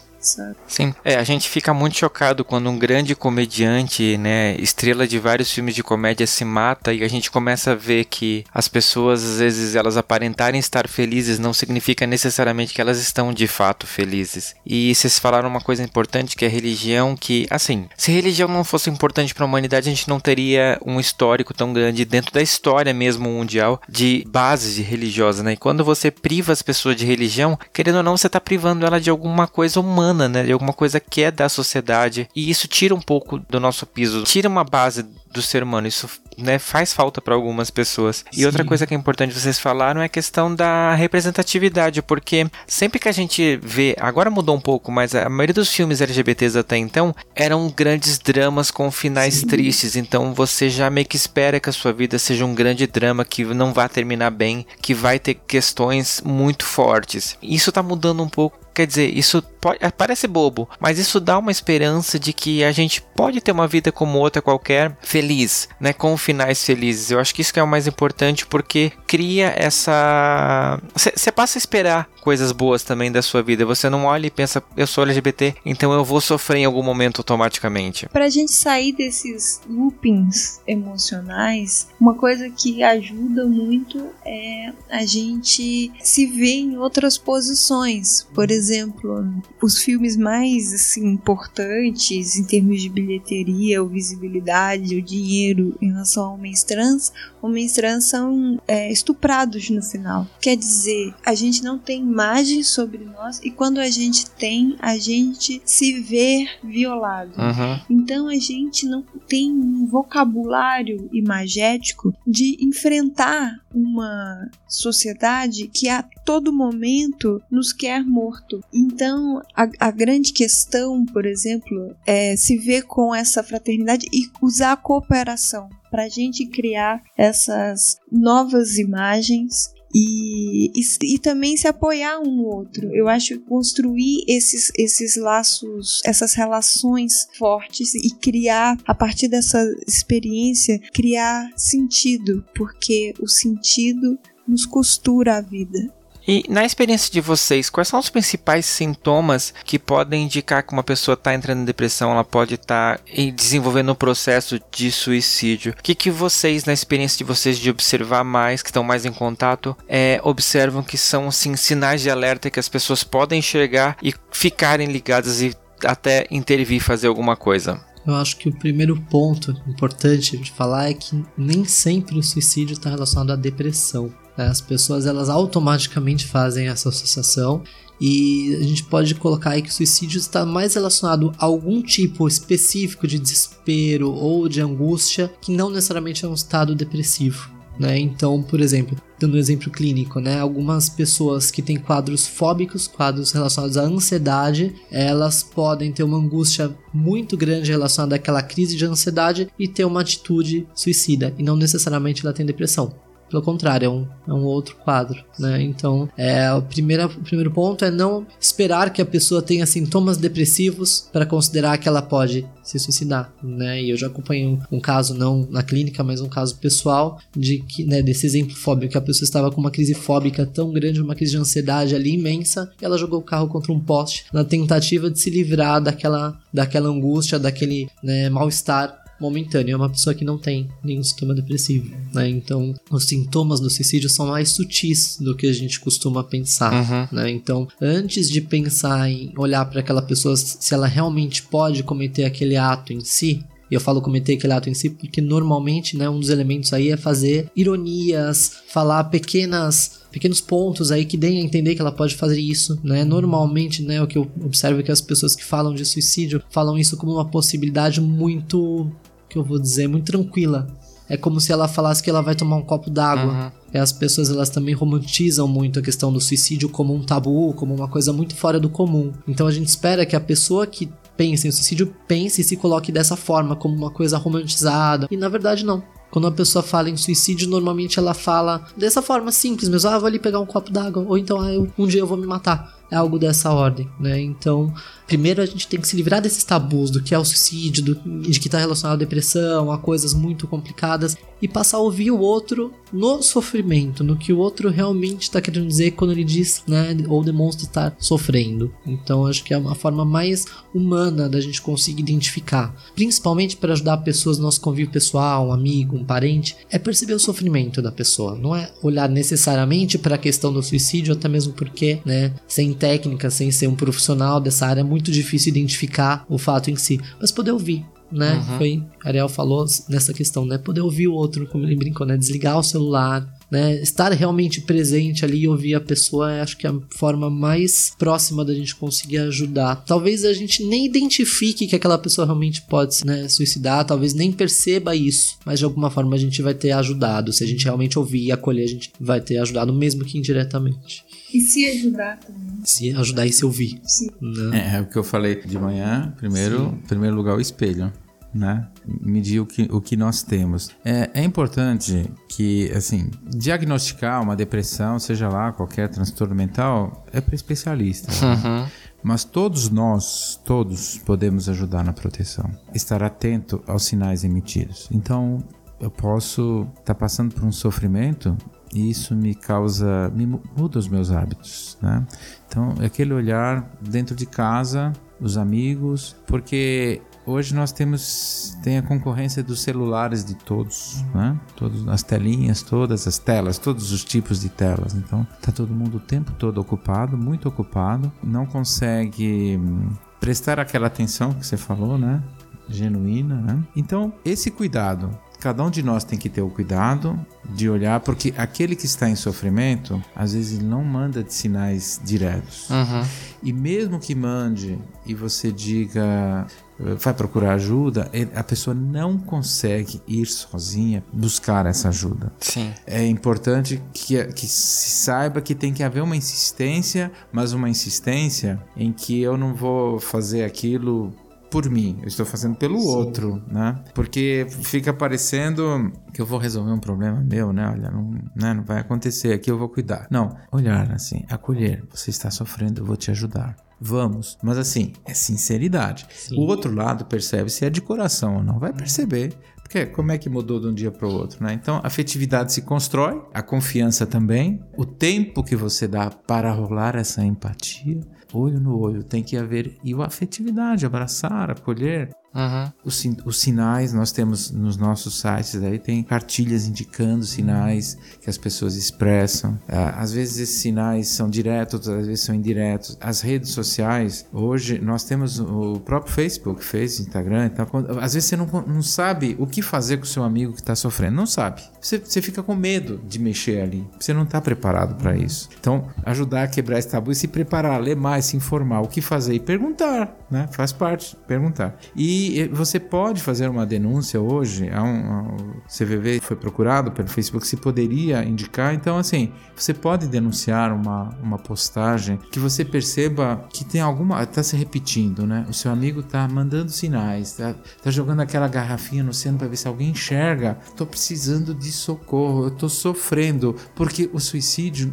Speaker 1: Sim, é, a gente fica muito chocado quando um grande comediante, né, estrela de vários filmes de comédia se mata e a gente começa a ver que as pessoas, às vezes, elas aparentarem estar felizes não significa necessariamente que elas estão de fato felizes. E vocês falaram uma coisa importante que é a religião, que, assim, se religião não fosse importante para a humanidade, a gente não teria um histórico tão grande dentro da história mesmo mundial de bases religiosas, né? E quando você priva as pessoas de religião, querendo ou não, você está privando ela de alguma coisa humana humana, né? De alguma coisa que é da sociedade. E isso tira um pouco do nosso piso, tira uma base do ser humano. Isso né, faz falta para algumas pessoas. E Sim. outra coisa que é importante vocês falaram é a questão da representatividade, porque sempre que a gente vê, agora mudou um pouco, mas a maioria dos filmes LGBTs até então eram grandes dramas com finais Sim. tristes. Então você já meio que espera que a sua vida seja um grande drama que não vai terminar bem, que vai ter questões muito fortes. Isso tá mudando um pouco Quer dizer, isso pode, parece bobo, mas isso dá uma esperança de que a gente pode ter uma vida como outra qualquer, feliz, né, com finais felizes. Eu acho que isso que é o mais importante porque cria essa você passa a esperar coisas boas também da sua vida. Você não olha e pensa, eu sou LGBT, então eu vou sofrer em algum momento automaticamente.
Speaker 4: Pra gente sair desses loopings emocionais, uma coisa que ajuda muito é a gente se ver em outras posições. Por exemplo, os filmes mais assim, importantes em termos de bilheteria, ou visibilidade, o dinheiro em relação a homens trans, homens trans são é, estuprados no final. Quer dizer, a gente não tem imagem sobre nós e quando a gente tem, a gente se vê violado.
Speaker 1: Uhum.
Speaker 4: Então a gente não tem um vocabulário imagético de enfrentar uma sociedade que a todo momento nos quer morto. Então a, a grande questão, por exemplo, é se ver com essa fraternidade e usar a cooperação para a gente criar essas novas imagens e, e, e, também se apoiar um no outro. Eu acho que construir esses, esses laços, essas relações fortes e criar, a partir dessa experiência, criar sentido, porque o sentido nos costura a vida.
Speaker 1: E na experiência de vocês, quais são os principais sintomas que podem indicar que uma pessoa está entrando em depressão, ela pode estar tá desenvolvendo um processo de suicídio? O que, que vocês, na experiência de vocês de observar mais, que estão mais em contato, é, observam que são assim, sinais de alerta que as pessoas podem enxergar e ficarem ligadas e até intervir fazer alguma coisa?
Speaker 2: Eu acho que o primeiro ponto importante de falar é que nem sempre o suicídio está relacionado à depressão. Né? As pessoas elas automaticamente fazem essa associação e a gente pode colocar aí que o suicídio está mais relacionado a algum tipo específico de desespero ou de angústia que não necessariamente é um estado depressivo. Né? Então, por exemplo, dando um exemplo clínico, né? Algumas pessoas que têm quadros fóbicos, quadros relacionados à ansiedade, elas podem ter uma angústia muito grande relacionada àquela crise de ansiedade e ter uma atitude suicida, e não necessariamente ela tem depressão. Pelo contrário, é um, é um outro quadro, né? Então, é, o, primeiro, o primeiro ponto é não esperar que a pessoa tenha sintomas depressivos para considerar que ela pode se suicidar, né? E eu já acompanhei um, um, caso, não na clínica, mas um caso pessoal, de que, né, desse exemplo fóbico, que a pessoa estava com uma crise fóbica tão grande, uma crise de ansiedade ali imensa, e ela jogou o carro contra um poste na tentativa de se livrar daquela, daquela angústia, daquele né, mal-estar momentâneo, é uma pessoa que não tem nenhum sintoma depressivo, né? Então, os sintomas do suicídio são mais sutis do que a gente costuma pensar, uhum. né? Então, antes de pensar em olhar para aquela pessoa se ela realmente pode cometer aquele ato em si, e eu falo cometer aquele ato em si porque normalmente, né, um dos elementos aí é fazer ironias, falar pequenas pequenos pontos aí que deem a entender que ela pode fazer isso, né? Normalmente, né, o que eu observo é que as pessoas que falam de suicídio falam isso como uma possibilidade muito que eu vou dizer, muito tranquila. É como se ela falasse que ela vai tomar um copo d'água. Uhum. E as pessoas elas também romantizam muito a questão do suicídio como um tabu, como uma coisa muito fora do comum. Então a gente espera que a pessoa que pensa em suicídio pense e se coloque dessa forma, como uma coisa romantizada. E na verdade não. Quando a pessoa fala em suicídio, normalmente ela fala dessa forma simples mesmo. Ah, vou ali pegar um copo d'água. Ou então, ah, eu, um dia eu vou me matar é algo dessa ordem, né? Então, primeiro a gente tem que se livrar desses tabus do que é o suicídio, do, de que está relacionado à depressão, a coisas muito complicadas e passar a ouvir o outro no sofrimento, no que o outro realmente está querendo dizer quando ele diz, né, ou demonstra estar sofrendo. Então, acho que é uma forma mais humana da gente conseguir identificar, principalmente para ajudar pessoas no nosso convívio pessoal, um amigo, um parente, é perceber o sofrimento da pessoa, não é olhar necessariamente para a questão do suicídio, até mesmo porque, né, sem técnica, sem ser um profissional dessa área, é muito difícil identificar o fato em si, mas poder ouvir. Né? Uhum. Foi, Ariel falou nessa questão, né? Poder ouvir o outro, como ele brincou, né? Desligar o celular, né? Estar realmente presente ali e ouvir a pessoa, acho que é a forma mais próxima da gente conseguir ajudar. Talvez a gente nem identifique que aquela pessoa realmente pode né, suicidar, talvez nem perceba isso, mas de alguma forma a gente vai ter ajudado. Se a gente realmente ouvir e acolher, a gente vai ter ajudado, mesmo que indiretamente.
Speaker 4: E se ajudar também.
Speaker 2: Se ajudar e se ouvir.
Speaker 4: Sim.
Speaker 3: Né? É, é o que eu falei de manhã. Primeiro, Sim. primeiro lugar, o espelho. Né? Medir o que, o que nós temos. É, é importante que, assim, diagnosticar uma depressão, seja lá qualquer transtorno mental, é para especialista. Uhum. Mas todos nós, todos podemos ajudar na proteção. Estar atento aos sinais emitidos. Então, eu posso estar tá passando por um sofrimento e isso me causa, me muda os meus hábitos, né? Então, é aquele olhar dentro de casa, os amigos, porque hoje nós temos tem a concorrência dos celulares de todos, né? Todas as telinhas, todas as telas, todos os tipos de telas. Então, tá todo mundo o tempo todo ocupado, muito ocupado, não consegue hum, prestar aquela atenção que você falou, né? Genuína, né? Então, esse cuidado cada um de nós tem que ter o cuidado de olhar, porque aquele que está em sofrimento, às vezes ele não manda de sinais diretos. Uhum. E mesmo que mande e você diga, vai procurar ajuda, a pessoa não consegue ir sozinha buscar essa ajuda.
Speaker 1: Sim.
Speaker 3: É importante que, que se saiba que tem que haver uma insistência, mas uma insistência em que eu não vou fazer aquilo por mim, eu estou fazendo pelo Sim. outro, né? Porque fica parecendo que eu vou resolver um problema meu, né? Olha, não, né? não vai acontecer aqui, eu vou cuidar. Não, olhar assim, acolher, você está sofrendo, eu vou te ajudar. Vamos, mas assim, é sinceridade. Sim. O outro lado percebe se é de coração ou não, vai perceber. Porque como é que mudou de um dia para o outro, né? Então, a afetividade se constrói, a confiança também, o tempo que você dá para rolar essa empatia, olho no olho, tem que haver e a afetividade, abraçar, acolher, Uhum. Os, os, sinais nós temos nos nossos sites aí tem cartilhas indicando sinais que as pessoas expressam. Ah, às vezes esses sinais são diretos, às vezes são indiretos. As redes sociais hoje nós temos o próprio Facebook, Face, Instagram. Então, às vezes você não, não sabe o que fazer com o seu amigo que está sofrendo, não sabe. Você, você fica com medo de mexer ali. Você não está preparado para isso. Então ajudar a quebrar esse tabu e se preparar, ler mais, se informar, o que fazer e perguntar, né? Faz parte, perguntar. E você pode fazer uma denúncia hoje. A um, a CVV foi procurado pelo Facebook se poderia indicar. Então, assim, você pode denunciar uma, uma postagem que você perceba que tem alguma. está se repetindo, né? O seu amigo está mandando sinais, está tá jogando aquela garrafinha no oceano para ver se alguém enxerga. Estou precisando de socorro, eu estou sofrendo. Porque o suicídio,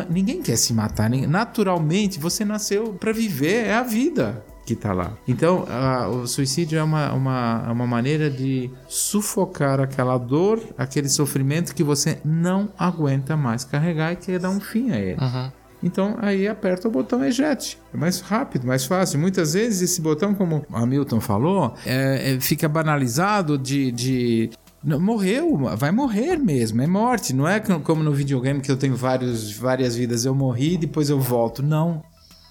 Speaker 3: é, ninguém quer se matar. Naturalmente, você nasceu para viver, é a vida que está lá. Então, a, o suicídio é uma, uma, é uma maneira de sufocar aquela dor, aquele sofrimento que você não aguenta mais carregar e quer dar um fim a ele. Uhum. Então aí aperta o botão eject. É mais rápido, mais fácil. Muitas vezes esse botão, como a Milton falou, é, é, fica banalizado de, de morreu, vai morrer mesmo, é morte. Não é como no videogame que eu tenho vários, várias vidas, eu morri e depois eu volto. Não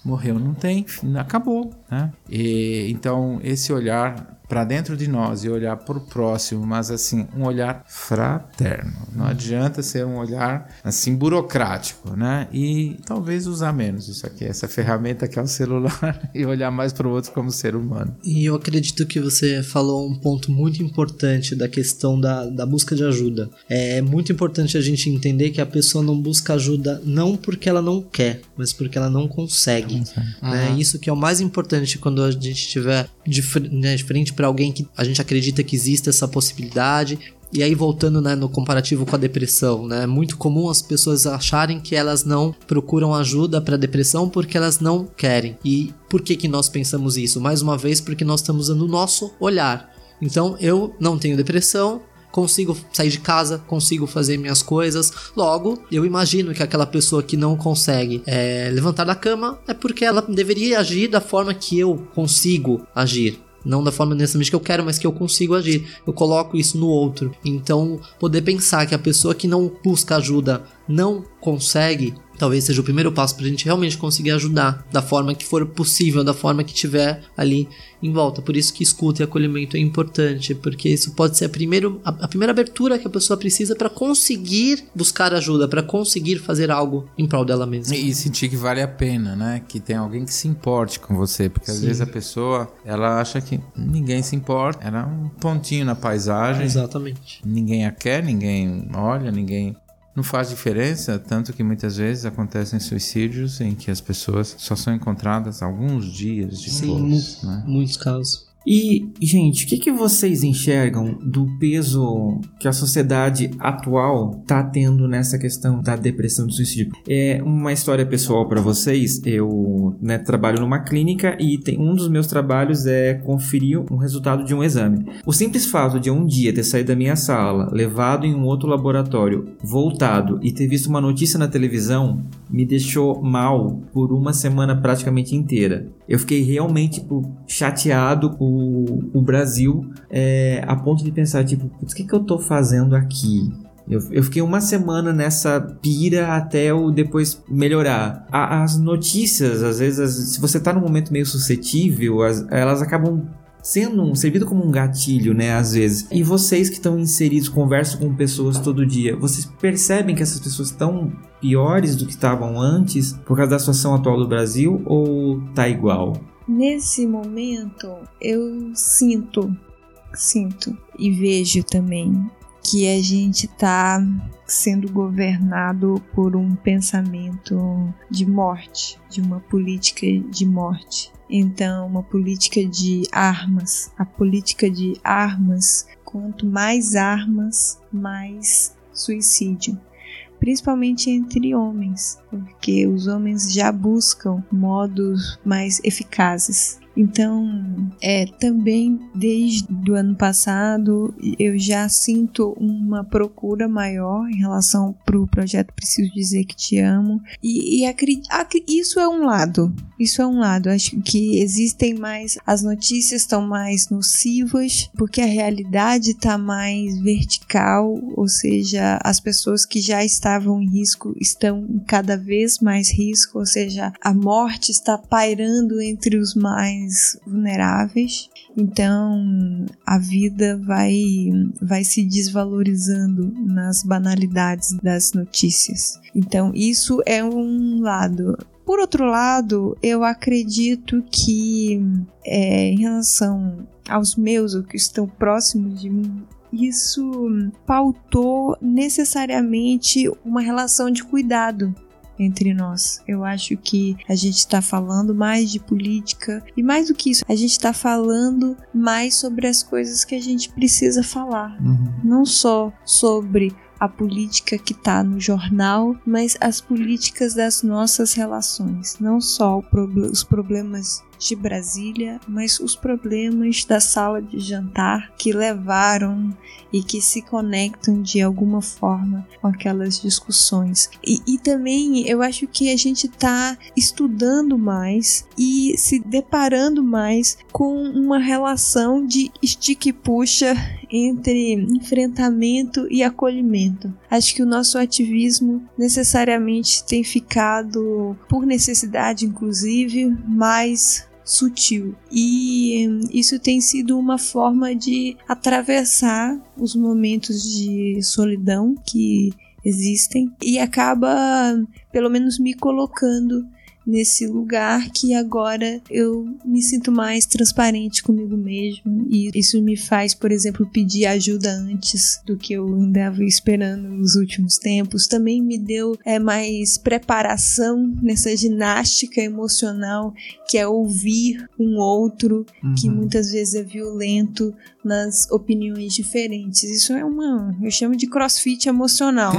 Speaker 3: morreu, não tem, acabou, né? E, então esse olhar para dentro de nós e olhar para o próximo, mas assim, um olhar fraterno. Não adianta ser um olhar assim burocrático, né? E talvez usar menos isso aqui, essa ferramenta que é o celular <laughs> e olhar mais para o outro como ser humano.
Speaker 2: E eu acredito que você falou um ponto muito importante da questão da, da busca de ajuda. É muito importante a gente entender que a pessoa não busca ajuda não porque ela não quer, mas porque ela não consegue. Não consegue. Né? Uhum. Isso que é o mais importante quando a gente estiver de, né, de frente para alguém que a gente acredita que existe essa possibilidade. E aí, voltando né, no comparativo com a depressão, né, é muito comum as pessoas acharem que elas não procuram ajuda para depressão porque elas não querem. E por que, que nós pensamos isso? Mais uma vez, porque nós estamos usando o nosso olhar. Então, eu não tenho depressão, consigo sair de casa, consigo fazer minhas coisas. Logo, eu imagino que aquela pessoa que não consegue é, levantar da cama é porque ela deveria agir da forma que eu consigo agir. Não da forma necessariamente que eu quero, mas que eu consigo agir. Eu coloco isso no outro. Então, poder pensar que a pessoa que não busca ajuda não consegue, talvez seja o primeiro passo para a gente realmente conseguir ajudar da forma que for possível, da forma que tiver ali em volta. Por isso que escuta e acolhimento é importante, porque isso pode ser a, primeiro, a, a primeira abertura que a pessoa precisa para conseguir buscar ajuda, para conseguir fazer algo em prol dela mesma.
Speaker 3: E sentir que vale a pena, né? Que tem alguém que se importe com você, porque às Sim. vezes a pessoa ela acha que ninguém se importa, era um pontinho na paisagem.
Speaker 2: Exatamente.
Speaker 3: Ninguém a quer, ninguém olha, ninguém não faz diferença, tanto que muitas vezes acontecem suicídios em que as pessoas só são encontradas alguns dias depois.
Speaker 2: Sim, né? muitos casos.
Speaker 1: E, gente, o que, que vocês enxergam do peso que a sociedade atual está tendo nessa questão da depressão do suicídio? É uma história pessoal para vocês. Eu né, trabalho numa clínica e tem, um dos meus trabalhos é conferir um resultado de um exame. O simples fato de um dia ter saído da minha sala, levado em um outro laboratório, voltado e ter visto uma notícia na televisão me deixou mal por uma semana praticamente inteira. Eu fiquei realmente tipo, chateado com o Brasil é, a ponto de pensar, tipo, o que, que eu tô fazendo aqui? Eu, eu, fiquei uma semana nessa pira até eu depois melhorar. A, as notícias, às vezes, as, se você tá num momento meio suscetível, as, elas acabam sendo um, servido como um gatilho, né, às vezes. E vocês que estão inseridos, conversam com pessoas todo dia, vocês percebem que essas pessoas estão piores do que estavam antes por causa da situação atual do Brasil ou tá igual?
Speaker 4: Nesse momento, eu sinto, sinto e vejo também que a gente está sendo governado por um pensamento de morte, de uma política de morte. Então, uma política de armas. A política de armas, quanto mais armas, mais suicídio. Principalmente entre homens, porque os homens já buscam modos mais eficazes então, é, também desde o ano passado eu já sinto uma procura maior em relação para o projeto Preciso Dizer Que Te Amo. E, e isso é um lado. Isso é um lado. Acho que existem mais. As notícias estão mais nocivas, porque a realidade está mais vertical, ou seja, as pessoas que já estavam em risco estão em cada vez mais risco, ou seja, a morte está pairando entre os mais mais vulneráveis. Então a vida vai, vai se desvalorizando nas banalidades das notícias. Então isso é um lado. Por outro lado, eu acredito que é, em relação aos meus, ou que estão próximos de mim, isso pautou necessariamente uma relação de cuidado entre nós. Eu acho que a gente está falando mais de política e mais do que isso, a gente está falando mais sobre as coisas que a gente precisa falar. Uhum. Não só sobre a política que está no jornal, mas as políticas das nossas relações, não só os problemas de Brasília, mas os problemas da sala de jantar que levaram e que se conectam de alguma forma com aquelas discussões. E, e também eu acho que a gente está estudando mais e se deparando mais com uma relação de estique e puxa entre enfrentamento e acolhimento. Acho que o nosso ativismo necessariamente tem ficado, por necessidade inclusive, mais sutil. E isso tem sido uma forma de atravessar os momentos de solidão que existem e acaba, pelo menos, me colocando nesse lugar que agora eu me sinto mais transparente comigo mesmo e isso me faz, por exemplo, pedir ajuda antes do que eu andava esperando nos últimos tempos. Também me deu é, mais preparação nessa ginástica emocional que é ouvir um outro uhum. que muitas vezes é violento nas opiniões diferentes. Isso é uma, eu chamo de crossfit emocional,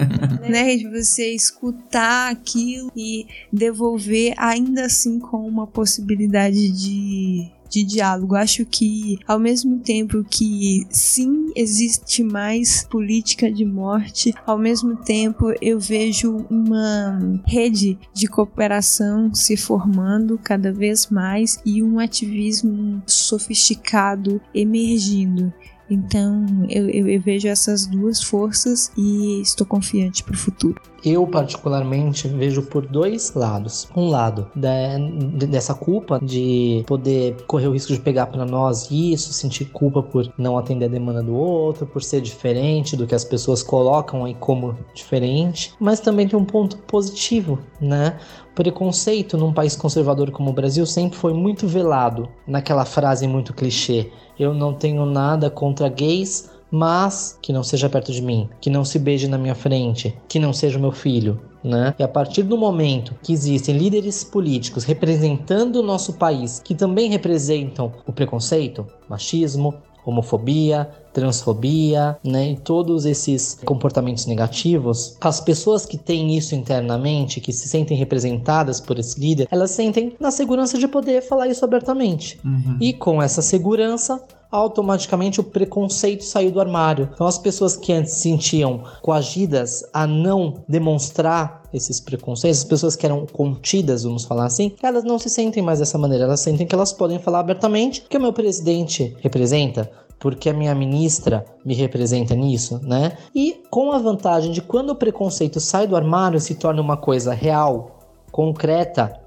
Speaker 4: <laughs> né? De você escutar aquilo e devolver ainda assim com uma possibilidade de de diálogo. Acho que, ao mesmo tempo que sim, existe mais política de morte, ao mesmo tempo eu vejo uma rede de cooperação se formando cada vez mais e um ativismo sofisticado emergindo. Então eu, eu, eu vejo essas duas forças e estou confiante para o futuro.
Speaker 2: Eu, particularmente, vejo por dois lados. Um lado de, dessa culpa de poder correr o risco de pegar para nós isso, sentir culpa por não atender a demanda do outro, por ser diferente do que as pessoas colocam aí como diferente. Mas também tem um ponto positivo, né? Preconceito num país conservador como o Brasil sempre foi muito velado naquela frase muito clichê: eu não tenho nada contra gays, mas que não seja perto de mim, que não se beije na minha frente, que não seja o meu filho. Né? E a partir do momento que existem líderes políticos representando o nosso país, que também representam o preconceito, machismo, homofobia, transfobia, né, e todos esses comportamentos negativos, as pessoas que têm isso internamente, que se sentem representadas por esse líder, elas sentem na segurança de poder falar isso abertamente. Uhum. E com essa segurança, automaticamente o preconceito saiu do armário. Então as pessoas que antes se sentiam coagidas a não demonstrar esses preconceitos, as pessoas que eram contidas, vamos falar assim, elas não se sentem mais dessa maneira, elas sentem que elas podem falar abertamente que o meu presidente representa, porque a minha ministra me representa nisso, né? E com a vantagem de quando o preconceito sai do armário se torna uma coisa real, concreta,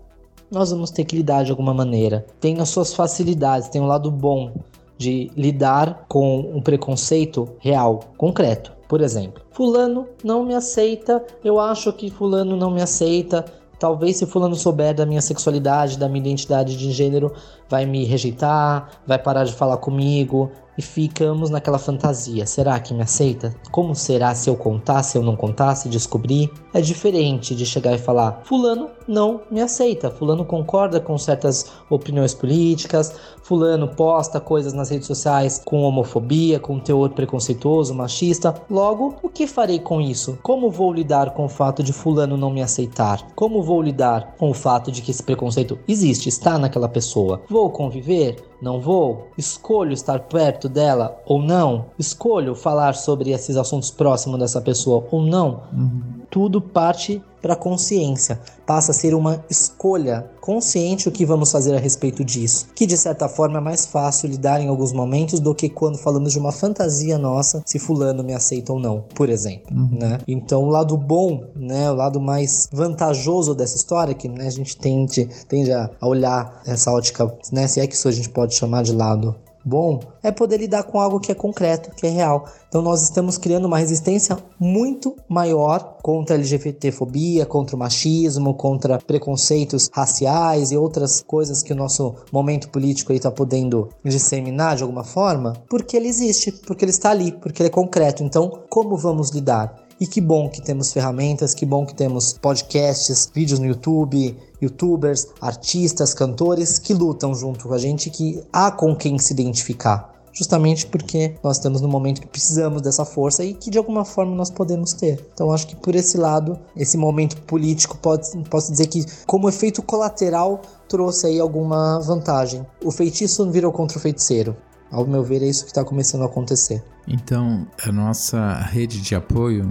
Speaker 2: nós vamos ter que lidar de alguma maneira. Tem as suas facilidades, tem um lado bom de lidar com um preconceito real, concreto. Por exemplo, fulano não me aceita, eu acho que fulano não me aceita. Talvez se fulano souber da minha sexualidade, da minha identidade de gênero, vai me rejeitar, vai parar de falar comigo, e ficamos naquela fantasia. Será que me aceita? Como será se eu contar, se eu não contar, se descobrir? É diferente de chegar e falar: Fulano não me aceita, Fulano concorda com certas opiniões políticas, Fulano posta coisas nas redes sociais com homofobia, com teor preconceituoso, machista. Logo, o que farei com isso? Como vou lidar com o fato de Fulano não me aceitar? Como vou lidar com o fato de que esse preconceito existe, está naquela pessoa? Vou conviver? Não vou? Escolho estar perto dela ou não? Escolho falar sobre esses assuntos próximos dessa pessoa ou não? Uhum tudo parte para a consciência. Passa a ser uma escolha consciente o que vamos fazer a respeito disso. Que de certa forma é mais fácil lidar em alguns momentos do que quando falamos de uma fantasia nossa, se fulano me aceita ou não, por exemplo. Uhum. Né? Então o lado bom, né, o lado mais vantajoso dessa história, que né, a gente tende, tende a olhar essa ótica, né, se é que isso a gente pode chamar de lado bom é poder lidar com algo que é concreto, que é real. Então nós estamos criando uma resistência muito maior contra a LGBTfobia, contra o machismo, contra preconceitos raciais e outras coisas que o nosso momento político está podendo disseminar de alguma forma, porque ele existe, porque ele está ali, porque ele é concreto. Então, como vamos lidar? E que bom que temos ferramentas, que bom que temos podcasts, vídeos no YouTube, youtubers, artistas, cantores que lutam junto com a gente, que há com quem se identificar. Justamente porque nós estamos no momento que precisamos dessa força e que de alguma forma nós podemos ter. Então acho que por esse lado, esse momento político pode, posso dizer que como efeito colateral trouxe aí alguma vantagem. O feitiço virou contra o feiticeiro. Ao meu ver, é isso que está começando a acontecer.
Speaker 3: Então, a nossa rede de apoio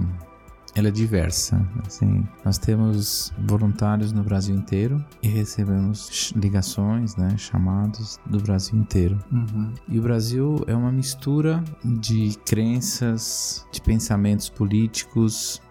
Speaker 3: ela é diversa. Assim, nós temos voluntários no Brasil inteiro e recebemos ligações, né, chamados do Brasil inteiro. Uhum. E o Brasil é uma mistura de crenças, de pensamentos políticos,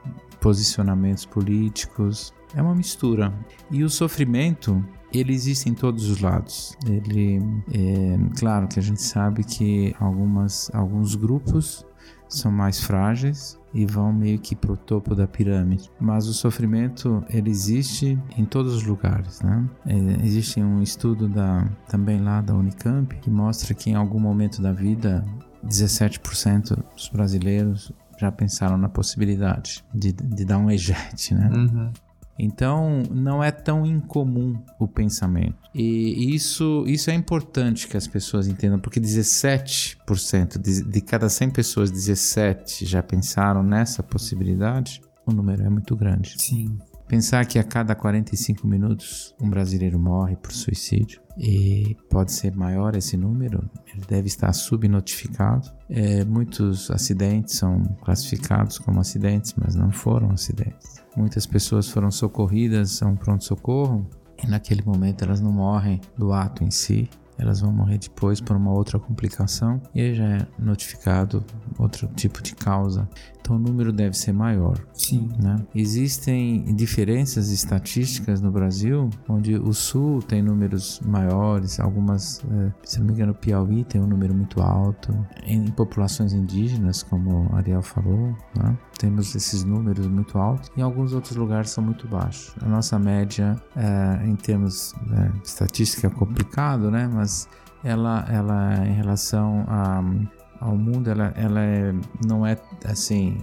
Speaker 3: posicionamentos políticos. É uma mistura. E o sofrimento ele existe em todos os lados. Ele, é, claro que a gente sabe que algumas, alguns grupos são mais frágeis e vão meio que pro topo da pirâmide. Mas o sofrimento ele existe em todos os lugares, né? É, existe um estudo da também lá da Unicamp que mostra que em algum momento da vida 17% dos brasileiros já pensaram na possibilidade de, de dar um eject, né? Uhum. Então, não é tão incomum o pensamento. E isso, isso é importante que as pessoas entendam, porque 17% de, de cada 100 pessoas, 17 já pensaram nessa possibilidade. O número é muito grande.
Speaker 2: Sim.
Speaker 3: Pensar que a cada 45 minutos um brasileiro morre por suicídio e pode ser maior esse número, ele deve estar subnotificado. É, muitos acidentes são classificados como acidentes, mas não foram acidentes. Muitas pessoas foram socorridas a um pronto-socorro. E naquele momento elas não morrem do ato em si, elas vão morrer depois por uma outra complicação. E já é notificado outro tipo de causa. Então o número deve ser maior.
Speaker 2: Sim.
Speaker 3: Né? Existem diferenças estatísticas no Brasil, onde o Sul tem números maiores, algumas, é, se não me engano, o Piauí tem um número muito alto. Em, populações indígenas, como Ariel falou, né? temos esses números muito altos. Em alguns outros lugares são muito baixos. A nossa média, é, em termos é, estatística, é complicado, né? Mas ela, ela em relação a ao mundo, ela, ela é, não é assim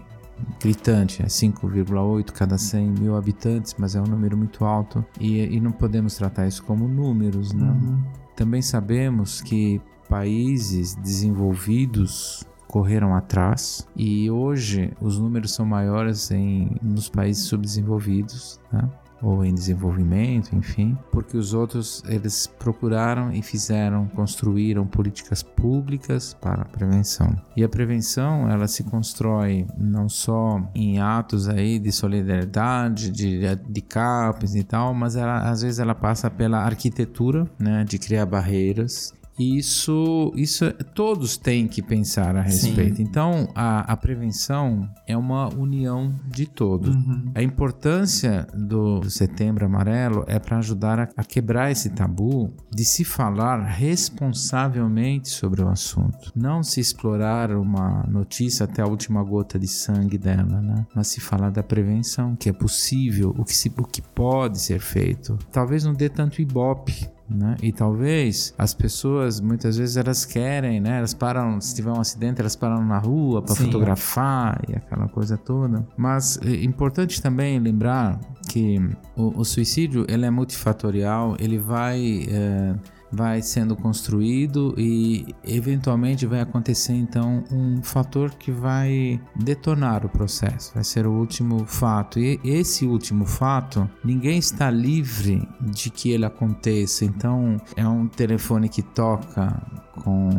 Speaker 3: gritante, é 5,8 cada 100 mil habitantes, mas é um número muito alto e, e não podemos tratar isso como números, né? Uhum. Também sabemos que países desenvolvidos correram atrás e hoje os números são maiores em, nos países subdesenvolvidos, né? Ou em desenvolvimento, enfim, porque os outros eles procuraram e fizeram, construíram políticas públicas para a prevenção. E a prevenção, ela se constrói não só em atos aí de solidariedade, de, de CAPES e tal, mas ela, às vezes ela passa pela arquitetura, né, de criar barreiras, isso, isso todos têm que pensar a respeito. Sim. Então, a, a, prevenção é uma união de todos. Uhum. A importância do Setembro Amarelo é para ajudar a, a, quebrar esse tabu de se falar responsavelmente sobre o assunto. Não se explorar uma notícia até a última gota de sangue dela, né? mas se falar da prevenção, que é possível, o que, se, o que pode ser feito. Talvez não dê tanto ibope né? E talvez as pessoas muitas vezes elas querem, né? Elas param, se tiver um acidente, elas param na rua para fotografar e aquela coisa toda. Mas é importante também lembrar que o, o suicídio ele é multifatorial, ele vai é, vai sendo construído e eventualmente vai acontecer então um fator que vai detonar o processo, vai ser o último fato. E esse último fato, ninguém está livre de que ele aconteça. Então, é um telefone que toca com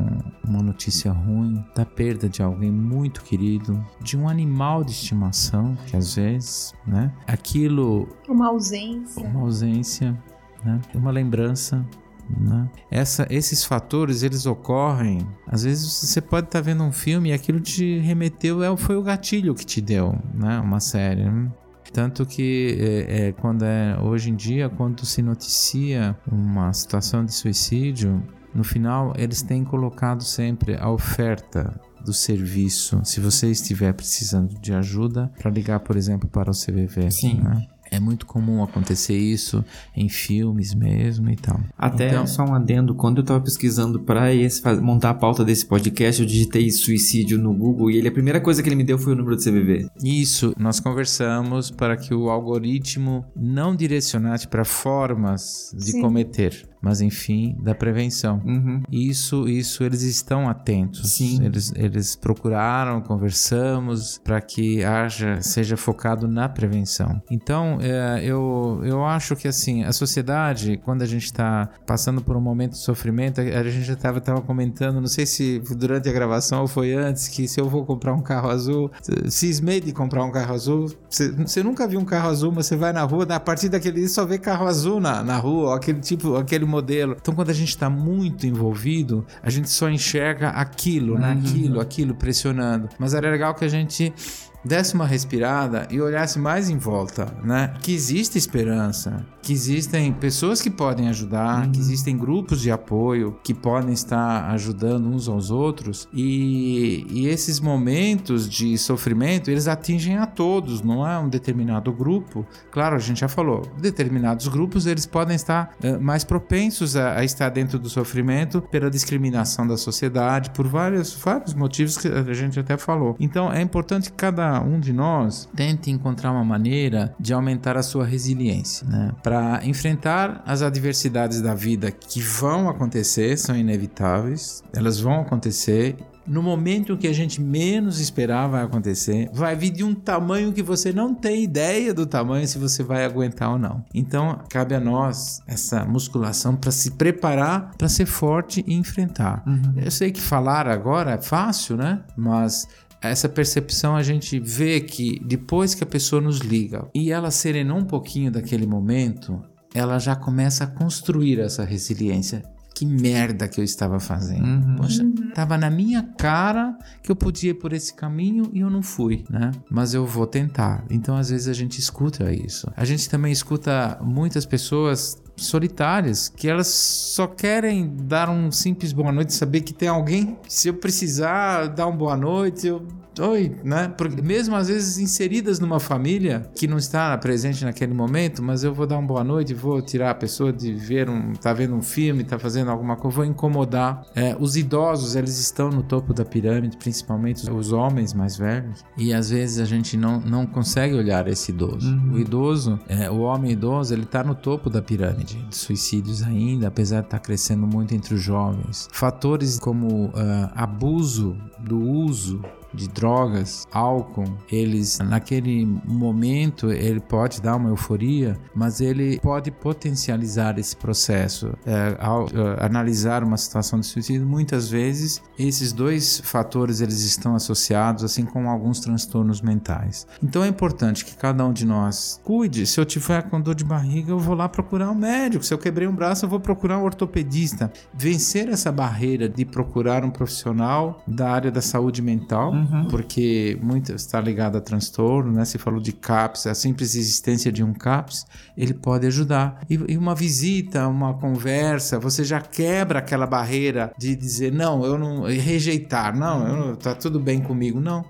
Speaker 3: uma notícia ruim da perda de alguém muito querido, de um animal de estimação, que às vezes, né, aquilo
Speaker 4: uma ausência,
Speaker 3: uma ausência, né, uma lembrança né? Essa, esses fatores eles ocorrem. Às vezes você pode estar tá vendo um filme e aquilo te remeteu, é, foi o gatilho que te deu, né? Uma série. Né? Tanto que é, é, quando é hoje em dia, quando se noticia uma situação de suicídio, no final eles têm colocado sempre a oferta do serviço. Se você estiver precisando de ajuda, para ligar, por exemplo, para o CVV.
Speaker 1: Sim.
Speaker 3: Né? É muito comum acontecer isso em filmes mesmo e tal.
Speaker 1: Até então, só um adendo, quando eu tava pesquisando para montar a pauta desse podcast, eu digitei suicídio no Google e ele a primeira coisa que ele me deu foi o número do CVV.
Speaker 3: Isso, nós conversamos para que o algoritmo não direcionasse para formas de Sim. cometer mas enfim, da prevenção.
Speaker 1: Uhum.
Speaker 3: Isso, isso eles estão atentos.
Speaker 1: Sim.
Speaker 3: Eles, eles procuraram, conversamos para que haja, seja focado na prevenção. Então, é, eu, eu acho que assim, a sociedade, quando a gente está passando por um momento de sofrimento, a gente já estava tava comentando, não sei se durante a gravação ou foi antes, que se eu vou comprar um carro azul, cismei de comprar um carro azul. Você, você nunca viu um carro azul, mas você vai na rua, a partir daquele dia só vê carro azul na, na rua, aquele tipo, aquele modelo. Então, quando a gente está muito envolvido, a gente só enxerga aquilo, né? Uhum. Aquilo, aquilo pressionando. Mas era legal que a gente desse uma respirada e olhasse mais em volta, né? Que existe esperança, que existem pessoas que podem ajudar, uhum. que existem grupos de apoio que podem estar ajudando uns aos outros e, e, esses momentos de sofrimento eles atingem a todos, não é um determinado grupo. Claro, a gente já falou, determinados grupos eles podem estar uh, mais propensos a, a, estar dentro do sofrimento pela discriminação da sociedade, por vários, vários motivos que a gente até falou. Então é importante que cada um de nós tente encontrar uma maneira de aumentar a sua resiliência, né? para enfrentar as adversidades da vida que vão acontecer, são inevitáveis, elas vão acontecer no momento que a gente menos esperar vai acontecer, vai vir de um tamanho que você não tem ideia do tamanho se você vai aguentar ou não. Então, cabe a nós essa musculação para se preparar para ser forte e enfrentar. Uhum. Eu sei que falar agora é fácil, né? Mas essa percepção a gente vê que depois que a pessoa nos liga e ela serenou um pouquinho daquele momento, ela já começa a construir essa resiliência. Que merda que eu estava fazendo. Uhum. Poxa, tava na minha cara que eu podia ir por esse caminho e eu não fui, né? Mas eu vou tentar. Então, às vezes, a gente escuta isso. A gente também escuta muitas pessoas solitárias, que elas só querem dar um simples boa noite, saber que tem alguém, se eu precisar dar um boa noite, eu oi, né? Porque mesmo às vezes inseridas numa família que não está presente naquele momento, mas eu vou dar uma boa noite, vou tirar a pessoa de ver um, tá vendo um filme, tá fazendo alguma coisa, vou incomodar. É, os idosos, eles estão no topo da pirâmide, principalmente os homens mais velhos, e às vezes a gente não, não consegue olhar esse idoso. Uhum. O idoso, é, o homem idoso, ele tá no topo da pirâmide de suicídios ainda, apesar de estar tá crescendo muito entre os jovens. Fatores como uh, abuso do uso de drogas, álcool, eles naquele momento ele pode dar uma euforia, mas ele pode potencializar esse processo. É, ao é, analisar uma situação de suicídio, muitas vezes esses dois fatores eles estão associados, assim como alguns transtornos mentais. Então é importante que cada um de nós cuide. Se eu tiver com dor de barriga, eu vou lá procurar um médico. Se eu quebrei um braço, eu vou procurar um ortopedista. Vencer essa barreira de procurar um profissional da área da saúde mental, uhum. porque muito está ligado a transtorno, né? Se falou de CAPS, a simples existência de um CAPS, ele pode ajudar. E, e uma visita, uma conversa, você já quebra aquela barreira de dizer não, eu não rejeitar, não, eu, tá tudo bem comigo, não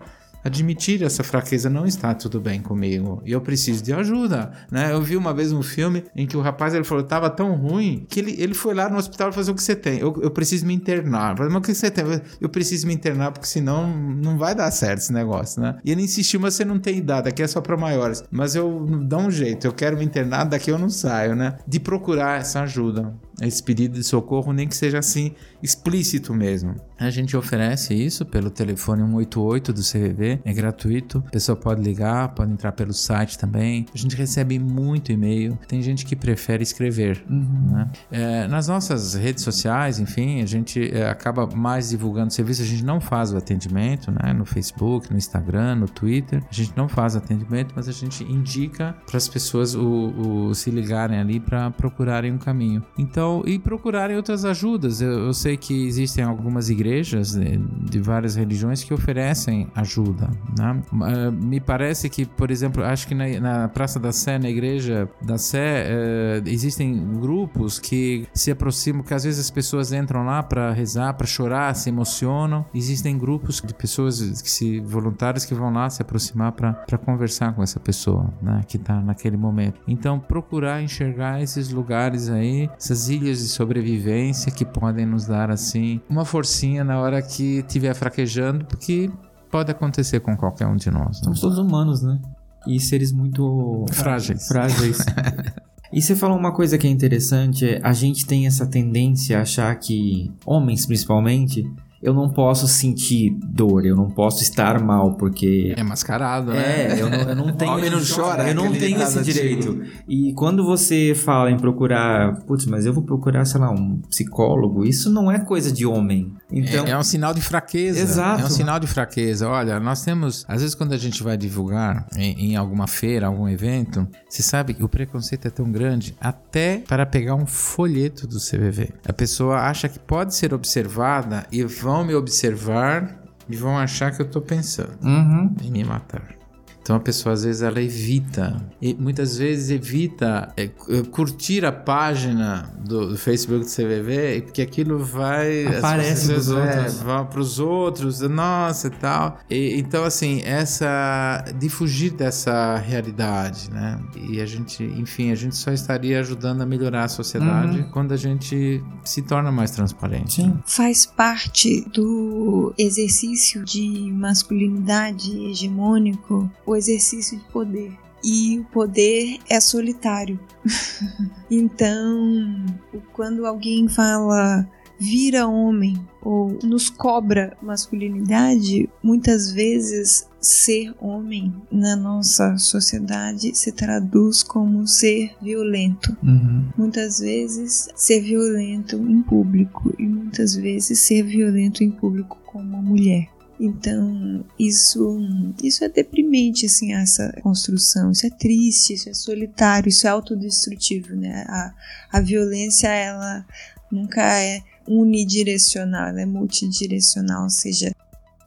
Speaker 3: admitir essa fraqueza não está tudo bem comigo e eu preciso de ajuda, né? Eu vi uma vez um filme em que o rapaz ele falou tava tão ruim que ele, ele foi lá no hospital fazer o que você tem. Eu, eu preciso me internar. Falei, mas o que você tem? Eu preciso me internar porque senão não vai dar certo esse negócio, né? E ele insistiu, mas você não tem idade, aqui é só para maiores. Mas eu dá um jeito, eu quero me internar, daqui eu não saio, né? De procurar essa ajuda esse pedido de socorro, nem que seja assim explícito mesmo. A gente oferece isso pelo telefone 188 do CVV, é gratuito. A pessoa pode ligar, pode entrar pelo site também. A gente recebe muito e-mail. Tem gente que prefere escrever. Uhum. Né? É, nas nossas redes sociais, enfim, a gente é, acaba mais divulgando serviço. A gente não faz o atendimento né? no Facebook, no Instagram, no Twitter. A gente não faz atendimento, mas a gente indica para as pessoas o, o, se ligarem ali para procurarem um caminho. Então, e procurarem outras ajudas. Eu, eu sei que existem algumas igrejas de, de, várias religiões que oferecem ajuda. Né? Uh, me parece que, por exemplo, acho que na, na, Praça da Sé, na igreja da Sé, uh, existem grupos que se aproximam, que às vezes as pessoas entram lá para rezar, para chorar, se emocionam. Existem grupos de pessoas que se voluntários que vão lá se aproximar para conversar com essa pessoa, né, que está naquele momento. Então, procurar enxergar esses lugares aí, essas de sobrevivência que podem nos dar assim uma forcinha na hora que estiver fraquejando, porque pode acontecer com qualquer um de nós.
Speaker 1: Né? Somos todos humanos, né? E seres muito
Speaker 3: frágeis.
Speaker 1: Frágeis. <laughs> E você falou uma coisa que é interessante, é, a gente tem essa tendência a achar que homens principalmente eu não posso sentir dor, eu não posso estar mal, porque.
Speaker 3: É mascarado,
Speaker 1: né? É, eu não, eu não <laughs> tenho.
Speaker 3: Homem não chora,
Speaker 1: Eu não tenho esse direito. E quando você fala em procurar, putz, mas eu vou procurar, sei lá, um psicólogo, isso não é coisa de homem. Então...
Speaker 3: É, é um sinal de fraqueza.
Speaker 1: Exato.
Speaker 3: É um sinal de fraqueza. Olha, nós temos. Às vezes, quando a gente vai divulgar em, em alguma feira, algum evento, você sabe que o preconceito é tão grande até para pegar um folheto do CVV. A pessoa acha que pode ser observada e vão me observar e vão achar que eu tô pensando
Speaker 1: uhum.
Speaker 3: em me matar. Então a pessoa às vezes ela evita, e muitas vezes evita é, curtir a página do, do, Facebook do CVV, porque aquilo vai.
Speaker 1: Aparece para os outros.
Speaker 3: Vão para os outros, nossa e tal. E, então, assim, essa. de fugir dessa realidade, né? E a gente, enfim, a gente só estaria ajudando a melhorar a sociedade uhum. quando a gente se torna mais transparente.
Speaker 1: Sim.
Speaker 4: Faz parte do exercício de masculinidade hegemônico o exercício de poder. E o poder é solitário. <laughs> então, quando alguém fala vira homem ou nos cobra masculinidade, muitas vezes ser homem na nossa sociedade se traduz como ser violento.
Speaker 1: Uhum.
Speaker 4: Muitas vezes ser violento em público e muitas vezes ser violento em público como uma mulher. Então, isso, isso é deprimente, assim, essa construção. Isso é triste, isso é solitário, isso é autodestrutivo, né? A, a violência, ela nunca é unidirecional, ela é multidirecional, ou seja,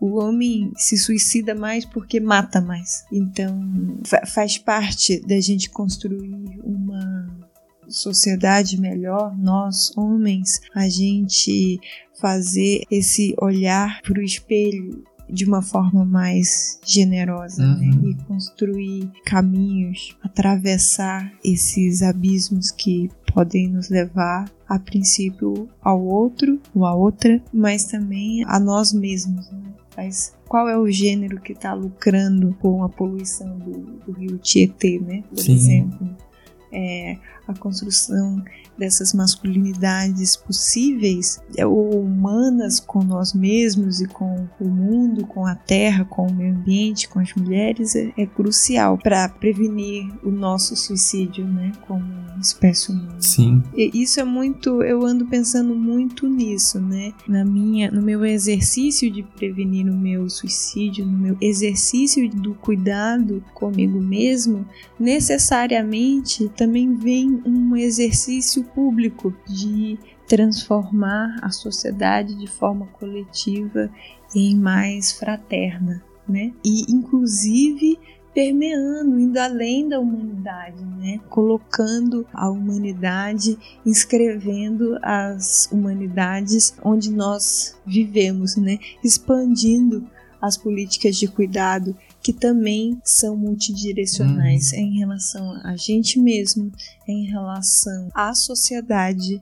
Speaker 4: o homem se suicida mais porque mata mais. Então, faz parte da gente construir uma sociedade melhor, nós homens, a gente fazer esse olhar para o espelho de uma forma mais generosa né? uhum. né? e construir caminhos, atravessar esses abismos que podem nos levar a princípio ao outro ou a outra, mas também a nós mesmos. Né? Mas qual é o gênero que está lucrando com a poluição do, do rio Tietê, né? Por
Speaker 1: Sim.
Speaker 4: exemplo é, a construção dessas masculinidades possíveis, é, ou humanas com nós mesmos e com o mundo, com a terra, com o meio ambiente, com as mulheres, é, é crucial para prevenir o nosso suicídio, né, como espécie humana.
Speaker 1: Sim.
Speaker 4: E isso é muito, eu ando pensando muito nisso, né, na minha, no meu exercício de prevenir o meu suicídio, no meu exercício do cuidado comigo mesmo, necessariamente também vem um exercício público de transformar a sociedade de forma coletiva em mais fraterna, né? E inclusive permeando, indo além da humanidade, né? colocando a humanidade, inscrevendo as humanidades onde nós vivemos, né? expandindo as políticas de cuidado que também são multidirecionais uhum. em relação a gente mesmo, em relação à sociedade,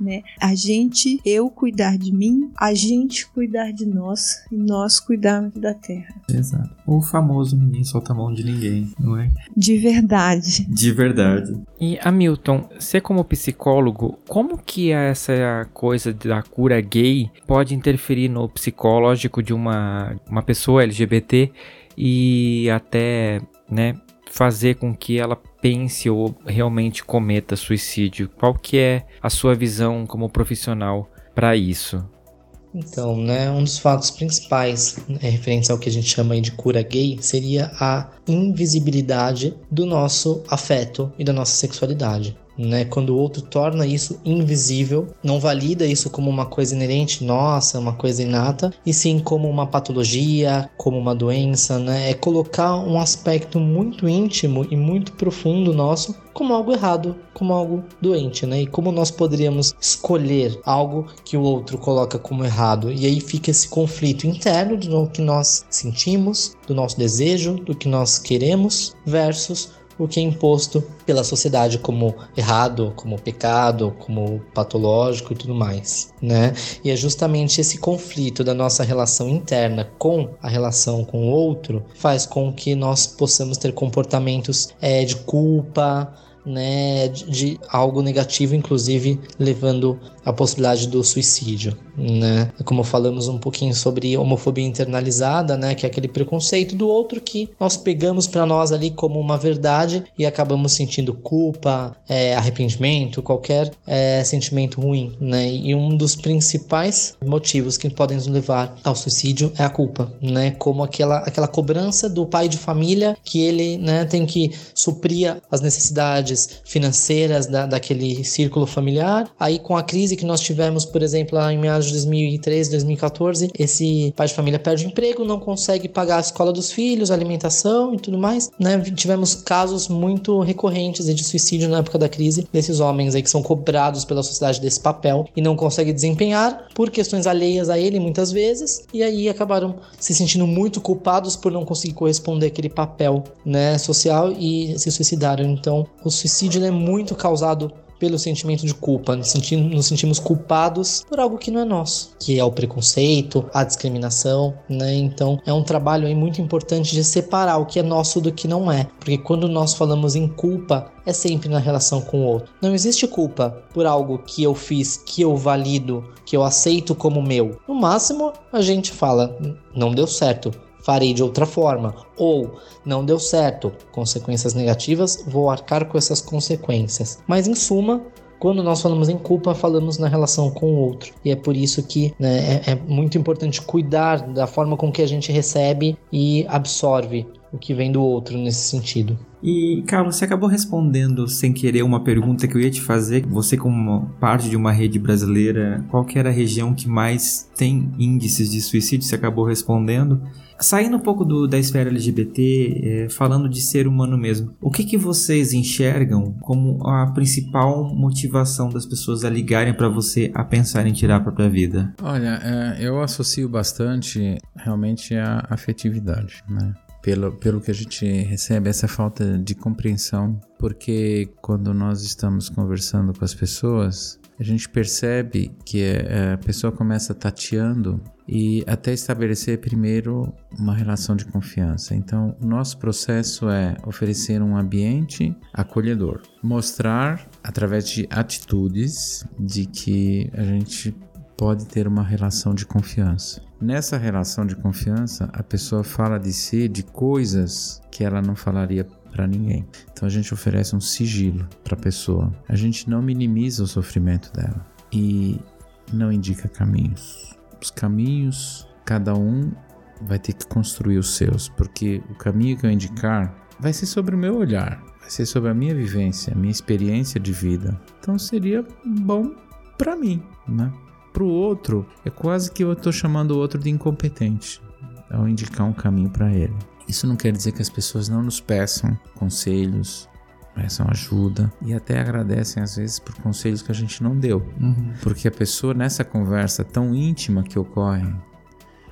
Speaker 4: né? A gente, eu cuidar de mim, a gente cuidar de nós e nós cuidarmos da terra.
Speaker 1: Exato. O famoso ninguém solta a mão de ninguém, não é?
Speaker 4: De verdade.
Speaker 1: De verdade. E Hamilton, você como psicólogo, como que essa coisa da cura gay pode interferir no psicológico de uma, uma pessoa LGBT e até, né, fazer com que ela pense ou realmente cometa suicídio? Qual que é a sua visão como profissional para isso?
Speaker 2: Então, né, um dos fatos principais né, referentes ao que a gente chama de cura gay seria a invisibilidade do nosso afeto e da nossa sexualidade né? Quando o outro torna isso invisível, não valida isso como uma coisa inerente, nossa, uma coisa inata, e sim como uma patologia, como uma doença, né? É colocar um aspecto muito íntimo e muito profundo nosso como algo errado, como algo doente, né? E como nós poderíamos escolher algo que o outro coloca como errado? E aí fica esse conflito interno do que nós sentimos, do nosso desejo, do que nós queremos versus o que é imposto pela sociedade como errado, como pecado, como patológico e tudo mais, né? E é justamente esse conflito da nossa relação interna com a relação com o outro faz com que nós possamos ter comportamentos é, de culpa, né, de, de, algo negativo, inclusive levando à possibilidade do suicídio, né? Como falamos um pouquinho sobre homofobia internalizada, né, que é aquele preconceito do outro que nós pegamos para nós ali como uma verdade e acabamos sentindo culpa, é, arrependimento, qualquer é, sentimento ruim, né? E um dos principais motivos que podem nos levar ao suicídio é a culpa, né? Como aquela aquela cobrança do pai de família que ele, né, tem que suprir as necessidades financeiras da, daquele círculo familiar. Aí, com a crise que nós tivemos, por exemplo, lá em meados de 2013, 2014, esse pai de família perde o emprego, não consegue pagar a escola dos filhos, alimentação e tudo mais. Né? Tivemos casos muito recorrentes de suicídio na época da crise desses homens aí que são cobrados pela sociedade desse papel e não conseguem desempenhar por questões alheias a ele muitas vezes e aí acabaram se sentindo muito culpados por não conseguir corresponder àquele papel né, social e se suicidaram. Então, os suicídio é muito causado pelo sentimento de culpa, nos sentimos, nos sentimos culpados por algo que não é nosso, que é o preconceito, a discriminação, né? Então é um trabalho aí muito importante de separar o que é nosso do que não é, porque quando nós falamos em culpa é sempre na relação com o outro. Não existe culpa por algo que eu fiz, que eu valido, que eu aceito como meu. No máximo a gente fala, não deu certo, farei de outra forma. Ou não deu certo, consequências negativas, vou arcar com essas consequências. Mas em suma, quando nós falamos em culpa, falamos na relação com o outro. E é por isso que né, é, é muito importante cuidar da forma com que a gente recebe e absorve o que vem do outro nesse sentido.
Speaker 1: E, Carlos, você acabou respondendo sem querer uma pergunta que eu ia te fazer. Você, como parte de uma rede brasileira, qual que era a região que mais tem índices de suicídio? Você acabou respondendo. Saindo um pouco do, da esfera LGBT, é, falando de ser humano mesmo, o que, que vocês enxergam como a principal motivação das pessoas a ligarem para você a pensar em tirar a própria vida?
Speaker 3: Olha, é, eu associo bastante realmente a afetividade, né? Pelo, pelo que a gente recebe, essa falta de compreensão, porque quando nós estamos conversando com as pessoas, a gente percebe que é, a pessoa começa tateando e até estabelecer primeiro uma relação de confiança. Então, o nosso processo é oferecer um ambiente acolhedor, mostrar através de atitudes de que a gente pode ter uma relação de confiança. Nessa relação de confiança, a pessoa fala de si, de coisas que ela não falaria para ninguém. Então a gente oferece um sigilo para a pessoa. A gente não minimiza o sofrimento dela e não indica caminhos. Os caminhos, cada um vai ter que construir os seus, porque o caminho que eu indicar vai ser sobre o meu olhar, vai ser sobre a minha vivência, a minha experiência de vida. Então seria bom para mim, né? Para o outro, é quase que eu estou chamando o outro de incompetente ao indicar um caminho para ele. Isso não quer dizer que as pessoas não nos peçam conselhos, peçam ajuda e até agradecem às vezes por conselhos que a gente não deu. Uhum. Porque a pessoa nessa conversa tão íntima que ocorre,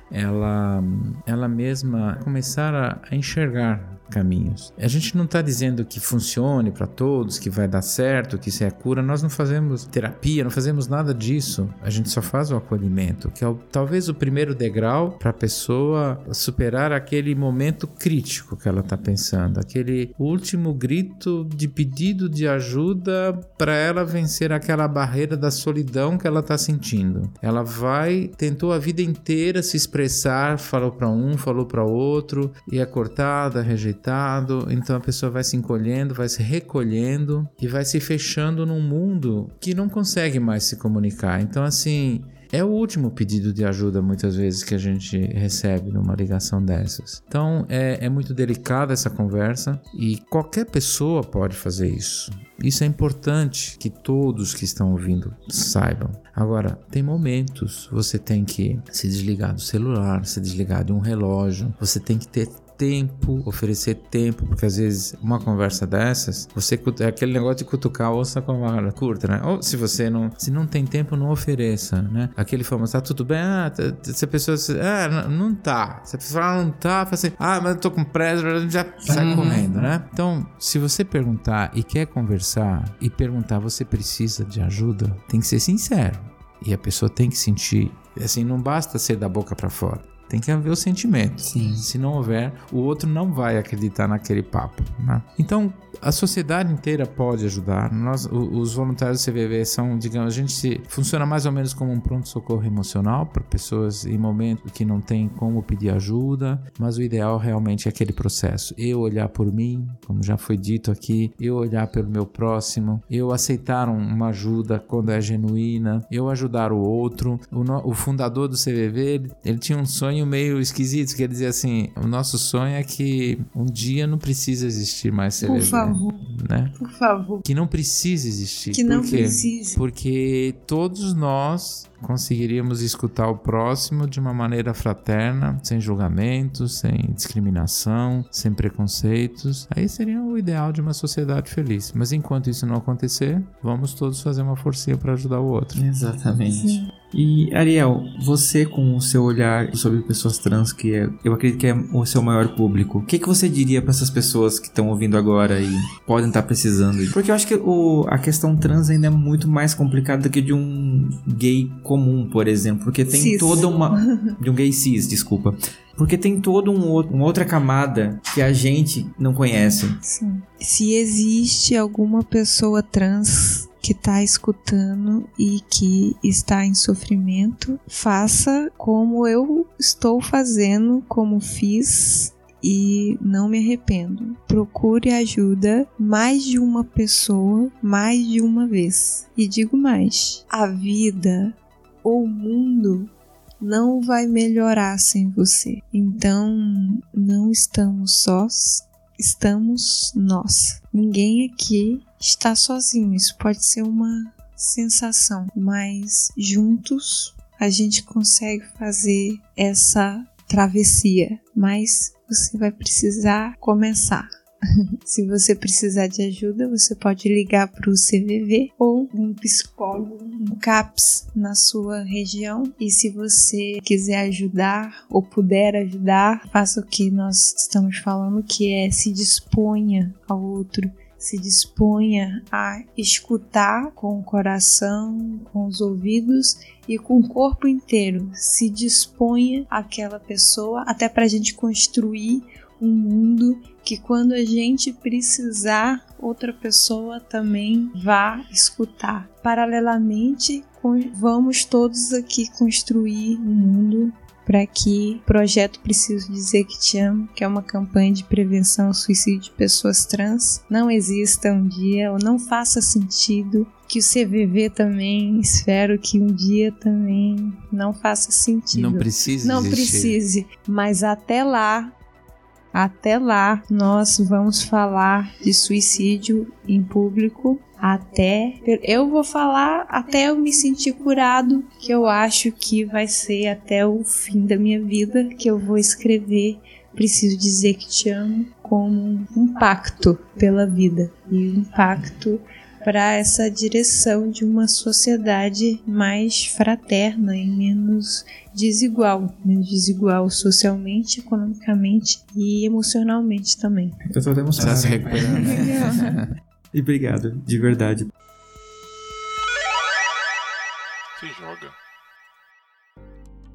Speaker 3: ela, ela mesma começar a, a enxergar caminhos. A gente não está dizendo que funcione para todos, que vai dar certo, que isso é a cura. Nós não fazemos terapia, não fazemos nada disso. A gente só faz o acolhimento, que é o, talvez o primeiro degrau para a pessoa superar aquele momento crítico que ela está pensando, aquele último grito de pedido de ajuda para ela vencer aquela barreira da solidão que ela está sentindo. Ela vai, tentou a vida inteira se expressar, falou para um, falou para outro, e é cortada, rejeitada então a pessoa vai se encolhendo, vai se recolhendo e vai se fechando num mundo que não consegue mais se comunicar. Então, assim, é o último pedido de ajuda, muitas vezes, que a gente recebe numa ligação dessas. Então, é, é muito delicada essa conversa e qualquer pessoa pode fazer isso. Isso é importante que todos que estão ouvindo saibam. Agora, tem momentos você tem que se desligar do celular, se desligar de um relógio, você tem que ter tempo, oferecer tempo, porque às vezes uma conversa dessas, você é aquele negócio de cutucar ouça com a vara curta, né? Ou se você não, se não tem tempo, não ofereça, né? Aquele famoso, tá tudo bem? Ah, se a pessoa, ah, não tá. Se a pessoa fala, não tá, fala assim, ah, mas eu tô com pressa, já sai uhum. correndo, né? Então, se você perguntar e quer conversar e perguntar, você precisa de ajuda, tem que ser sincero. E a pessoa tem que sentir, assim, não basta ser da boca para fora. Tem que haver o sentimento. Sim. Se não houver, o outro não vai acreditar naquele papo. Né? Então, a sociedade inteira pode ajudar. Nós, os voluntários do CVV são, digamos, a gente se, funciona mais ou menos como um pronto-socorro emocional para pessoas em momentos que não tem como pedir ajuda, mas o ideal realmente é aquele processo. Eu olhar por mim, como já foi dito aqui, eu olhar pelo meu próximo, eu aceitar uma ajuda quando é genuína, eu ajudar o outro. O, no, o fundador do CVV, ele, ele tinha um sonho meio esquisito, que ele dizia assim, o nosso sonho é que um dia não precisa existir mais CVV. Por favor
Speaker 4: favor.
Speaker 3: Né?
Speaker 4: Por favor.
Speaker 3: Que não precisa existir.
Speaker 4: Que não precisa.
Speaker 3: Porque todos nós conseguiríamos escutar o próximo de uma maneira fraterna, sem julgamentos, sem discriminação, sem preconceitos. Aí seria o ideal de uma sociedade feliz. Mas enquanto isso não acontecer, vamos todos fazer uma forcinha para ajudar o outro.
Speaker 1: Exatamente. Sim. E Ariel, você com o seu olhar sobre pessoas trans, que é, eu acredito que é o seu maior público, o que, que você diria para essas pessoas que estão ouvindo agora e podem estar tá precisando? Porque eu acho que o, a questão trans ainda é muito mais complicada do que de um gay comum, por exemplo, porque tem cis. toda uma <laughs> de um gay cis, desculpa. Porque tem toda um uma outra camada que a gente não conhece.
Speaker 4: Sim. Se existe alguma pessoa trans que está escutando e que está em sofrimento, faça como eu estou fazendo, como fiz e não me arrependo. Procure ajuda mais de uma pessoa, mais de uma vez. E digo mais: a vida o mundo não vai melhorar sem você. Então, não estamos sós, estamos nós. Ninguém aqui está sozinho. Isso pode ser uma sensação, mas juntos a gente consegue fazer essa travessia. Mas você vai precisar começar. <laughs> Se você precisar de ajuda, você pode ligar para o CVV ou um psicólogo, um CAPS na sua região. E se você quiser ajudar ou puder ajudar, faça o que nós estamos falando, que é se disponha ao outro se disponha a escutar com o coração, com os ouvidos e com o corpo inteiro. Se disponha aquela pessoa até para a gente construir um mundo que quando a gente precisar, outra pessoa também vá escutar. Paralelamente, vamos todos aqui construir um mundo para que o projeto Preciso Dizer Que Te Amo, que é uma campanha de prevenção ao suicídio de pessoas trans, não exista um dia ou não faça sentido que o CVV também, espero que um dia também não faça sentido.
Speaker 3: Não precise
Speaker 4: Não
Speaker 3: existir.
Speaker 4: precise, mas até lá, até lá, nós vamos falar de suicídio em público até eu vou falar até eu me sentir curado, que eu acho que vai ser até o fim da minha vida que eu vou escrever preciso dizer que te amo como um pacto pela vida e um pacto para essa direção de uma sociedade mais fraterna e menos desigual, menos desigual socialmente, economicamente e emocionalmente também.
Speaker 1: Eu tô até emocionado.
Speaker 3: Tá se recuperando.
Speaker 1: E obrigado, de verdade.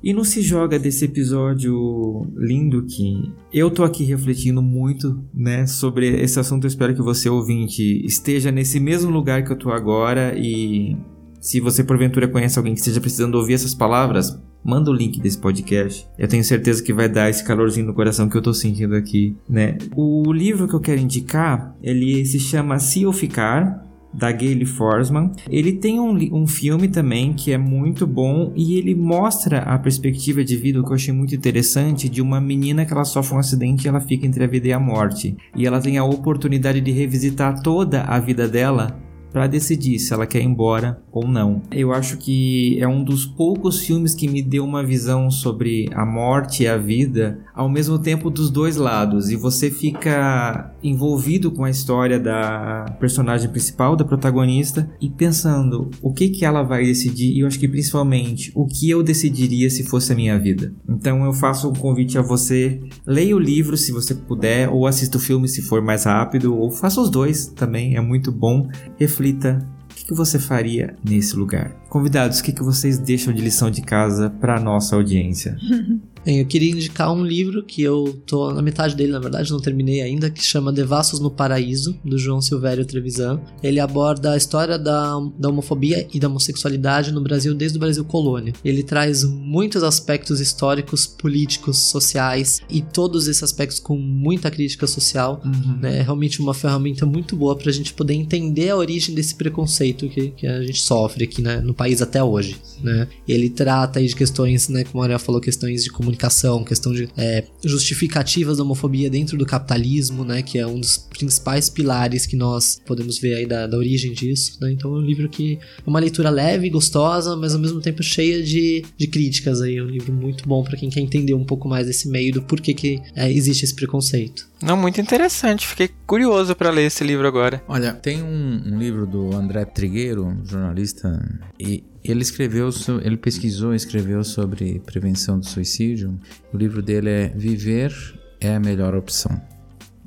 Speaker 1: E não se joga desse episódio lindo que eu tô aqui refletindo muito, né, sobre esse assunto. Eu espero que você ouvinte esteja nesse mesmo lugar que eu tô agora e se você porventura conhece alguém que esteja precisando ouvir essas palavras, manda o link desse podcast. Eu tenho certeza que vai dar esse calorzinho no coração que eu tô sentindo aqui, né? O livro que eu quero indicar, ele se chama Se Eu Ficar, da Gayle Forsman. Ele tem um, um filme também que é muito bom e ele mostra a perspectiva de vida que eu achei muito interessante de uma menina que ela sofre um acidente e ela fica entre a vida e a morte. E ela tem a oportunidade de revisitar toda a vida dela para decidir se ela quer ir embora ou não. Eu acho que é um dos poucos filmes que me deu uma visão sobre a morte e a vida, ao mesmo tempo dos dois lados, e você fica envolvido com a história da personagem principal, da protagonista, e pensando o que que ela vai decidir, e eu acho que principalmente o que eu decidiria se fosse a minha vida. Então eu faço um convite a você, leia o livro se você puder, ou assista o filme se for mais rápido, ou faça os dois também, é muito bom. Reflita o que, que você faria nesse lugar. Convidados, o que, que vocês deixam de lição de casa para nossa audiência? <laughs>
Speaker 2: Bem, eu queria indicar um livro que eu tô na metade dele, na verdade, não terminei ainda, que chama Devassos no Paraíso, do João Silvério Trevisan. Ele aborda a história da, da homofobia e da homossexualidade no Brasil desde o Brasil colônia. Ele traz muitos aspectos históricos, políticos, sociais e todos esses aspectos com muita crítica social.
Speaker 1: Uhum.
Speaker 2: né? É realmente uma ferramenta muito boa pra gente poder entender a origem desse preconceito que, que a gente sofre aqui né, no país até hoje. Né? Ele trata aí de questões, né, como a Ariel falou, questões de comunicação comunicação, questão de é, justificativas da homofobia dentro do capitalismo, né, que é um dos principais pilares que nós podemos ver aí da, da origem disso, né, então é um livro que é uma leitura leve, gostosa, mas ao mesmo tempo cheia de, de críticas aí, é um livro muito bom para quem quer entender um pouco mais desse meio do porquê que é, existe esse preconceito.
Speaker 5: Não, muito interessante. Fiquei curioso para ler esse livro agora.
Speaker 3: Olha, tem um, um livro do André Trigueiro, jornalista, e ele escreveu, ele pesquisou escreveu sobre prevenção do suicídio. O livro dele é Viver é a melhor opção.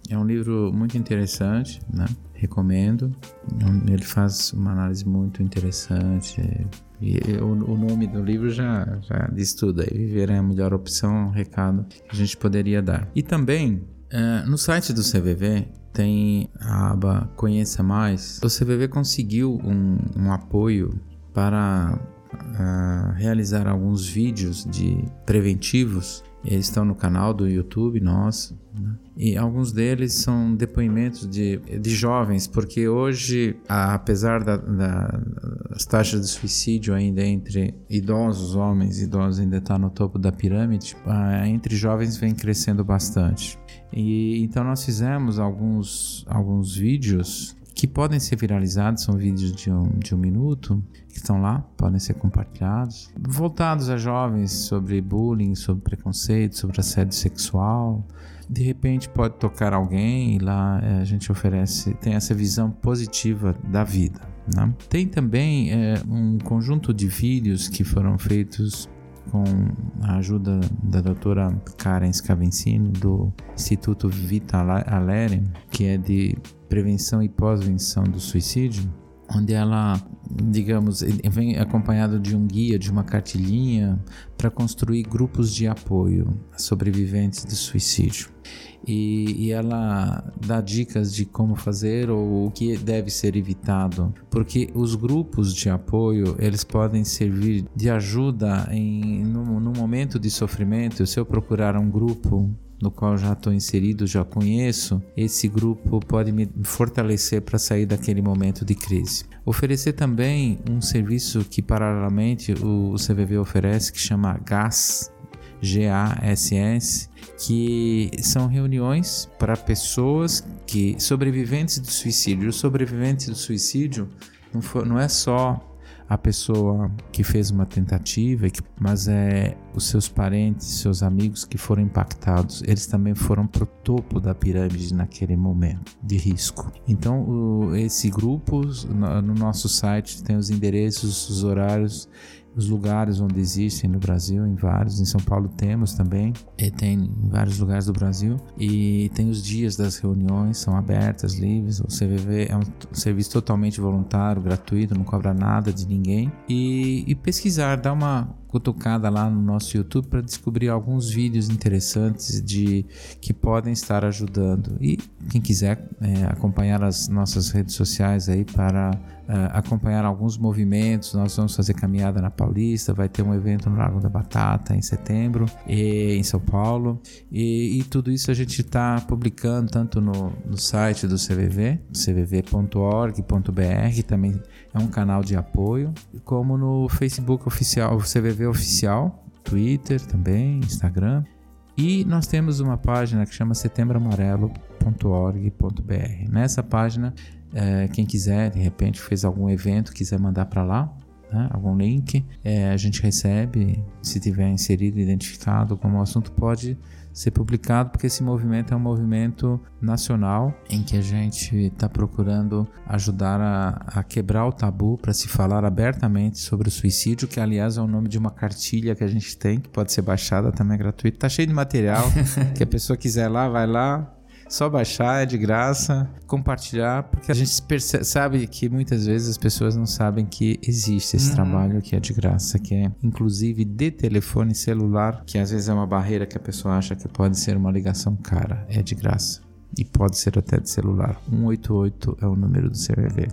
Speaker 3: É um livro muito interessante, né? Recomendo. Ele faz uma análise muito interessante. E o, nome do livro já, já diz tudo aí. Viver é a melhor opção, é um recado que a gente poderia dar. E também, eh, no site do CVV, tem a aba Conheça Mais. O CVV conseguiu um, um apoio para ah, realizar alguns vídeos de preventivos. Eles estão no canal do YouTube nosso. né? E alguns deles são depoimentos de, de jovens, porque hoje, apesar da- da- das taxas de suicídio ainda entre idosos, homens idosos ainda está no topo da pirâmide, entre jovens vem crescendo bastante. E então nós fizemos alguns, alguns vídeos que podem ser viralizados, são vídeos de um, de um minuto, que estão lá, podem ser compartilhados, voltados a jovens sobre bullying, sobre preconceito, sobre assédio sexual. De repente pode tocar alguém e lá eh, a gente oferece, tem essa visão positiva da vida. né? Tem também eh, um conjunto de vídeos que foram feitos com a ajuda da doutora Karen Scavenzini, do Instituto Vita Alere, que é de prevenção e pós-venção do suicídio, onde ela, digamos, vem acompanhado de um guia, de uma cartilhinha para construir grupos de apoio a sobreviventes de suicídio. E, e, ela dá dicas de como fazer ou o que deve ser evitado, porque os grupos de apoio eles podem servir de ajuda em no, no momento de sofrimento. Se eu procurar um grupo no qual já estou inserido, já conheço, esse grupo pode me fortalecer para sair daquele momento de crise. Oferecer também um serviço que paralelamente o CVV oferece, que chama GAS, GASS, que são reuniões para pessoas que sobreviventes do suicídio. O sobrevivente do suicídio não, for, não é só a pessoa que fez uma tentativa, mas é os seus parentes, seus amigos que foram impactados, eles também foram pro topo da pirâmide naquele momento de risco. Então, o, esse grupo no, no nosso site tem os endereços, os horários os lugares onde existem no Brasil, em vários, em São Paulo temos também, e tem em vários lugares do Brasil, e tem os dias das reuniões, são abertas, livres, o CVV é um serviço totalmente voluntário, gratuito, não cobra nada de ninguém, e, e pesquisar, dar uma cutucada lá no nosso YouTube para descobrir alguns vídeos interessantes de que podem estar ajudando. E quem quiser é, acompanhar as nossas redes sociais aí para é, acompanhar alguns movimentos, nós vamos fazer caminhada na Paulista, vai ter um evento no Lago da Batata em setembro, e, em São Paulo, e, e tudo isso a gente está publicando tanto no, no site do CVV, cvv.org.br, também é um canal de apoio, como no Facebook oficial, CVV oficial, Twitter também, Instagram. E nós temos uma página que chama setembroamarelo.org.br. Nessa página, é, quem quiser, de repente fez algum evento, quiser mandar para lá, né, algum link, é, a gente recebe. Se tiver inserido, identificado como assunto, pode ser publicado, porque esse movimento é um movimento nacional em que a gente está procurando ajudar a, a, quebrar o tabu para se falar abertamente sobre o suicídio, que aliás é o nome de uma cartilha que a gente tem, que pode ser baixada também é gratuito. Tá cheio de material, <laughs> que a pessoa quiser lá, vai lá, só baixar, é de graça, compartilhar, porque a gente percebe, sabe que muitas vezes as pessoas não sabem que existe esse uhum. trabalho que é de graça, que é inclusive de telefone celular, que às vezes é uma barreira que a pessoa acha que pode ser uma ligação cara, é de graça. E pode ser até de celular. 188 é o número do CVV.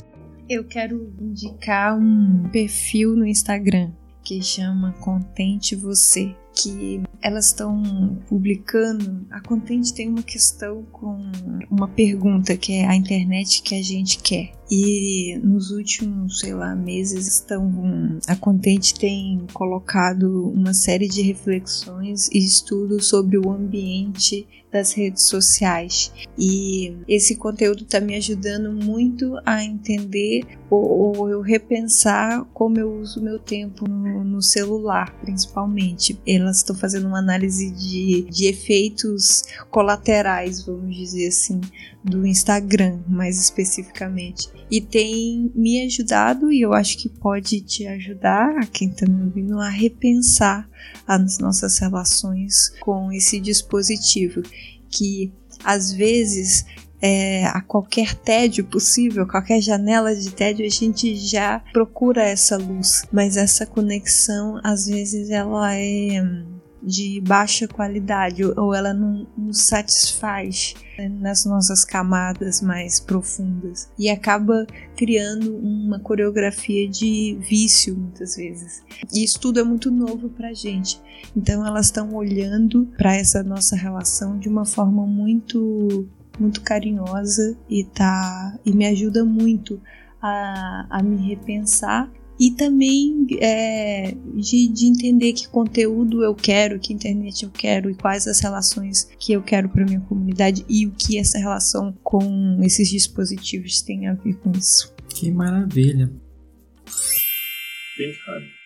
Speaker 4: Eu quero indicar um perfil no Instagram que chama Contente Você que elas estão publicando. A Contente tem uma questão com uma pergunta que é a internet que a gente quer. E nos últimos, sei lá, meses estão a Contente tem colocado uma série de reflexões e estudos sobre o ambiente das redes sociais. E esse conteúdo está me ajudando muito a entender ou, ou, eu repensar como eu uso meu tempo no, no celular, principalmente. Elas estão fazendo uma análise de, de efeitos colaterais, vamos dizer assim, do Instagram, mais especificamente. E tem me ajudado, e eu acho que pode te ajudar, a quem está me ouvindo, a repensar as nossas relações com esse dispositivo, que às vezes é, a qualquer tédio possível, qualquer janela de tédio, a gente já procura essa luz, mas essa conexão às vezes ela é de baixa qualidade ou ela não nos satisfaz né, nas nossas camadas mais profundas e acaba criando uma coreografia de vício muitas vezes. E isso tudo é muito novo pra gente. Então elas estão olhando para essa nossa relação de uma forma muito muito carinhosa e tá e me ajuda muito a, a me repensar e também é, de, de, entender que conteúdo eu quero, que internet eu quero e quais as relações que eu quero para minha comunidade e o que essa relação com esses dispositivos tem a ver com isso.
Speaker 1: Que maravilha! Pink Honey.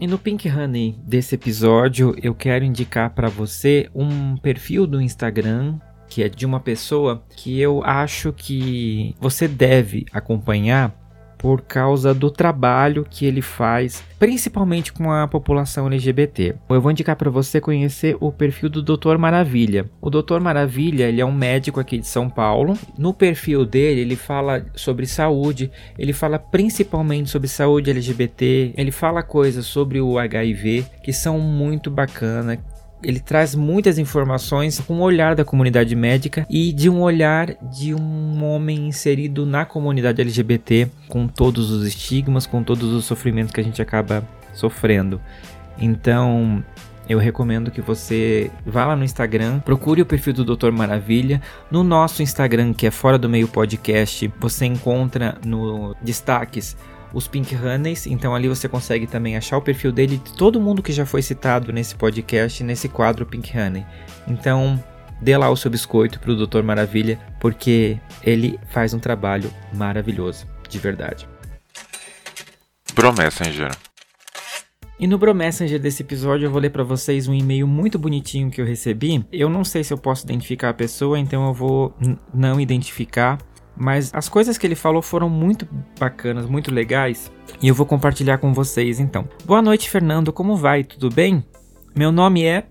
Speaker 1: E no Pink Honey desse episódio, eu quero indicar para você um perfil do Instagram que é de uma pessoa que eu acho que você deve acompanhar por causa do trabalho que ele faz, principalmente com a população LGBT. Eu vou indicar para você conhecer o perfil do Dr. Maravilha. O Dr. Maravilha, ele é um médico aqui de São Paulo. No perfil dele, ele fala sobre saúde, ele fala principalmente sobre saúde LGBT, ele fala coisas sobre o HIV que são muito bacanas, ele traz muitas informações com o olhar da comunidade médica e de um olhar de um homem inserido na comunidade LGBT, com todos os estigmas, com todos os sofrimentos que a gente acaba sofrendo. Então, eu recomendo que você vá lá no Instagram, procure o perfil do Doutor Maravilha. No nosso Instagram, que é Fora do Meio Podcast, você encontra no destaques os Pink Honeys, então ali você consegue também achar o perfil dele de todo mundo que já foi citado nesse podcast, nesse quadro Pink Honey. Então, dê lá o seu biscoito pro Doutor Maravilha, porque ele faz um trabalho maravilhoso, de verdade.
Speaker 5: Bro Messenger.
Speaker 1: E no Bro Messenger desse episódio eu vou ler para vocês um e-mail muito bonitinho que eu recebi. Eu não sei se eu posso identificar a pessoa, então eu vou não identificar. Mas as coisas que ele falou foram muito bacanas, muito legais, e eu vou compartilhar com vocês então. Boa noite, Fernando, como vai? Tudo bem? Meu nome é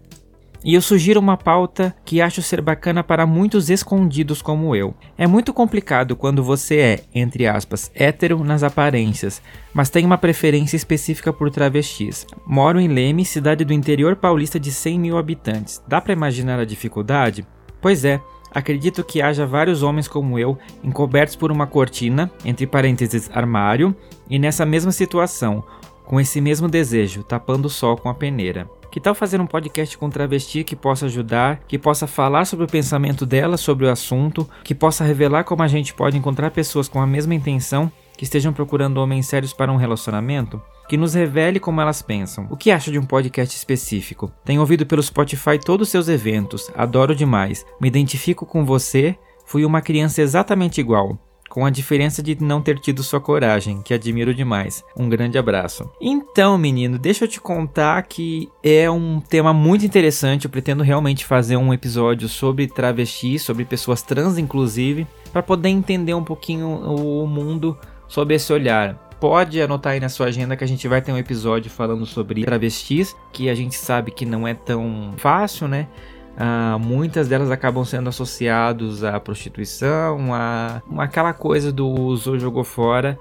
Speaker 1: e eu sugiro uma pauta que acho ser bacana para muitos escondidos como eu. É muito complicado quando você é, entre aspas, hétero nas aparências, mas tem uma preferência específica por travestis. Moro em Leme, cidade do interior paulista de 100 mil habitantes. Dá para imaginar a dificuldade? Pois é, acredito que haja vários homens como eu, encobertos por uma cortina, entre parênteses armário, e nessa mesma situação, com esse mesmo desejo, tapando o sol com a peneira. Que tal fazer um podcast com travesti que possa ajudar, que possa falar sobre o pensamento dela sobre o assunto, que possa revelar como a gente pode encontrar pessoas com a mesma intenção, que estejam procurando homens sérios para um relacionamento? Que nos revele como elas pensam. O que acha de um podcast específico? Tenho ouvido pelo Spotify todos os seus eventos, adoro demais, me identifico com você, fui uma criança exatamente igual. Com a diferença de não ter tido sua coragem, que admiro demais. Um grande abraço. Então, menino, deixa eu te contar que é um tema muito interessante. Eu pretendo realmente fazer um episódio sobre travestis, sobre pessoas trans, inclusive, para poder entender um pouquinho o mundo sob esse olhar pode anotar aí na sua agenda que a gente vai ter um episódio falando sobre travestis, que a gente sabe que não é tão fácil, né? Uh, muitas delas acabam sendo associados à prostituição, a, aquela coisa do usou jogou fora,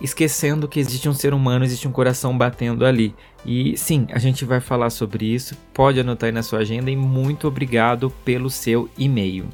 Speaker 1: esquecendo que existe um ser humano, existe um coração batendo ali. E sim, a gente vai falar sobre isso. Pode anotar aí na sua agenda e muito obrigado pelo seu e-mail.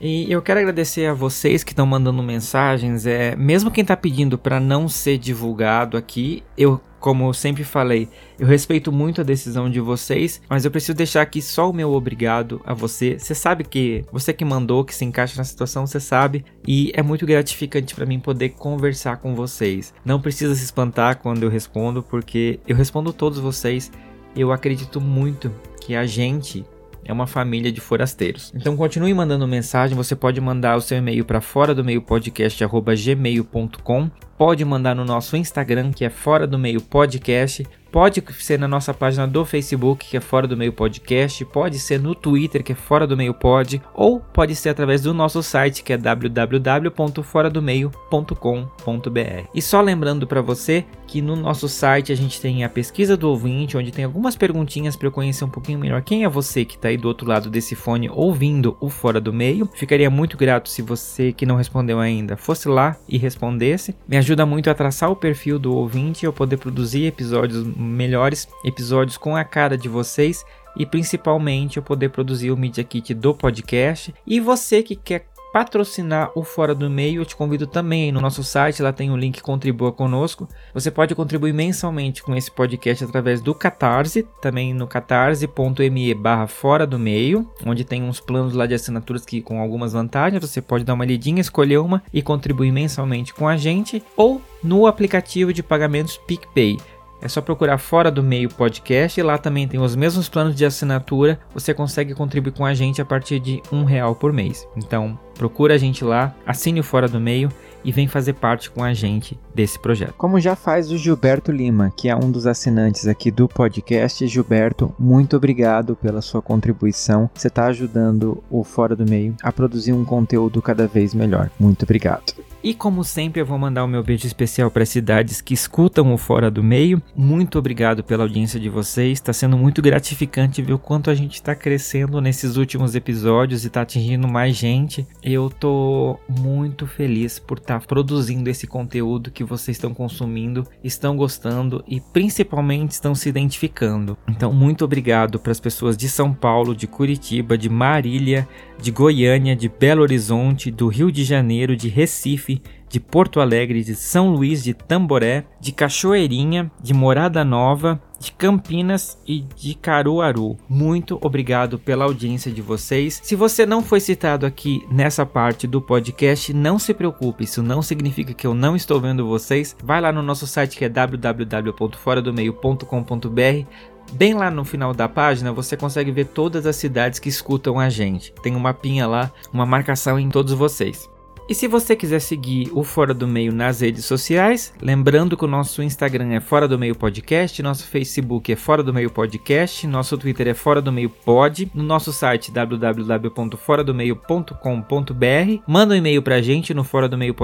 Speaker 1: E eu quero agradecer a vocês que estão mandando mensagens. É, mesmo quem está pedindo para não ser divulgado aqui, eu, como eu sempre falei, eu respeito muito a decisão de vocês, mas eu preciso deixar aqui só o meu obrigado a você. Você sabe que você que mandou, que se encaixa na situação, você sabe, e é muito gratificante para mim poder conversar com vocês. Não precisa se espantar quando eu respondo, porque eu respondo todos vocês. Eu acredito muito que a gente é uma família de forasteiros. Então continue mandando mensagem, você pode mandar o seu e-mail para fora do meio podcast@gmail.com, pode mandar no nosso Instagram que é fora do meio podcast, Pode ser na nossa página do Facebook, que é Fora do Meio Podcast, pode ser no Twitter, que é Fora do Meio Pod, ou pode ser através do nosso site, que é www.foradomeio.com.br. E só lembrando para você que no nosso site a gente tem a pesquisa do ouvinte, onde tem algumas perguntinhas para eu conhecer um pouquinho melhor quem é você que está aí do outro lado desse fone ouvindo o Fora do Meio. Ficaria muito grato se você que não respondeu ainda fosse lá e respondesse. Me ajuda muito a traçar o perfil do ouvinte e eu poder produzir episódios melhores episódios com a cara de vocês e principalmente eu poder produzir o Media Kit do podcast. E você que quer patrocinar o Fora do Meio, eu te convido também no nosso site, lá tem o link Contribua Conosco. Você pode contribuir mensalmente com esse podcast através do Catarse, também no catarse.me barra Fora do Meio, onde tem uns planos lá de assinaturas que com algumas vantagens, você pode dar uma lidinha, escolher uma e contribuir mensalmente com a gente, ou no aplicativo de pagamentos PicPay. É só procurar fora do meio podcast e lá também tem os mesmos planos de assinatura. Você consegue contribuir com a gente a partir de um real por mês. Então procura a gente lá, assine o fora do meio e vem fazer parte com a gente desse projeto.
Speaker 6: Como já faz o Gilberto Lima, que é um dos assinantes aqui do podcast. Gilberto, muito obrigado pela sua contribuição. Você está ajudando o Fora do Meio a produzir um conteúdo cada vez melhor. Muito obrigado.
Speaker 1: E como sempre, eu vou mandar o meu beijo especial para as cidades que escutam o Fora do Meio. Muito obrigado pela audiência de vocês. Está sendo muito gratificante ver o quanto a gente está crescendo nesses últimos episódios e está atingindo mais gente. Eu tô muito feliz por estar tá produzindo esse conteúdo que vocês estão consumindo, estão gostando e principalmente estão se identificando. Então, muito obrigado para as pessoas de São Paulo, de Curitiba, de Marília, de Goiânia, de Belo Horizonte, do Rio de Janeiro, de Recife, de Porto Alegre, de São Luís de Tamboré, de Cachoeirinha, de Morada Nova, de Campinas e de Caruaru. Muito obrigado pela audiência de vocês. Se você não foi citado aqui nessa parte do podcast, não se preocupe, isso não significa que eu não estou vendo vocês. Vai lá no nosso site que é www.foradomeio.com.br. Bem lá no final da página você consegue ver todas as cidades que escutam a gente. Tem um mapinha lá, uma marcação em todos vocês. E se você quiser seguir o Fora do Meio nas redes sociais, lembrando que o nosso Instagram é Fora do Meio Podcast, nosso Facebook é Fora do Meio Podcast, nosso Twitter é Fora do Meio Pod, no nosso site www.foradomeio.com.br, manda um e-mail pra gente no fora do meio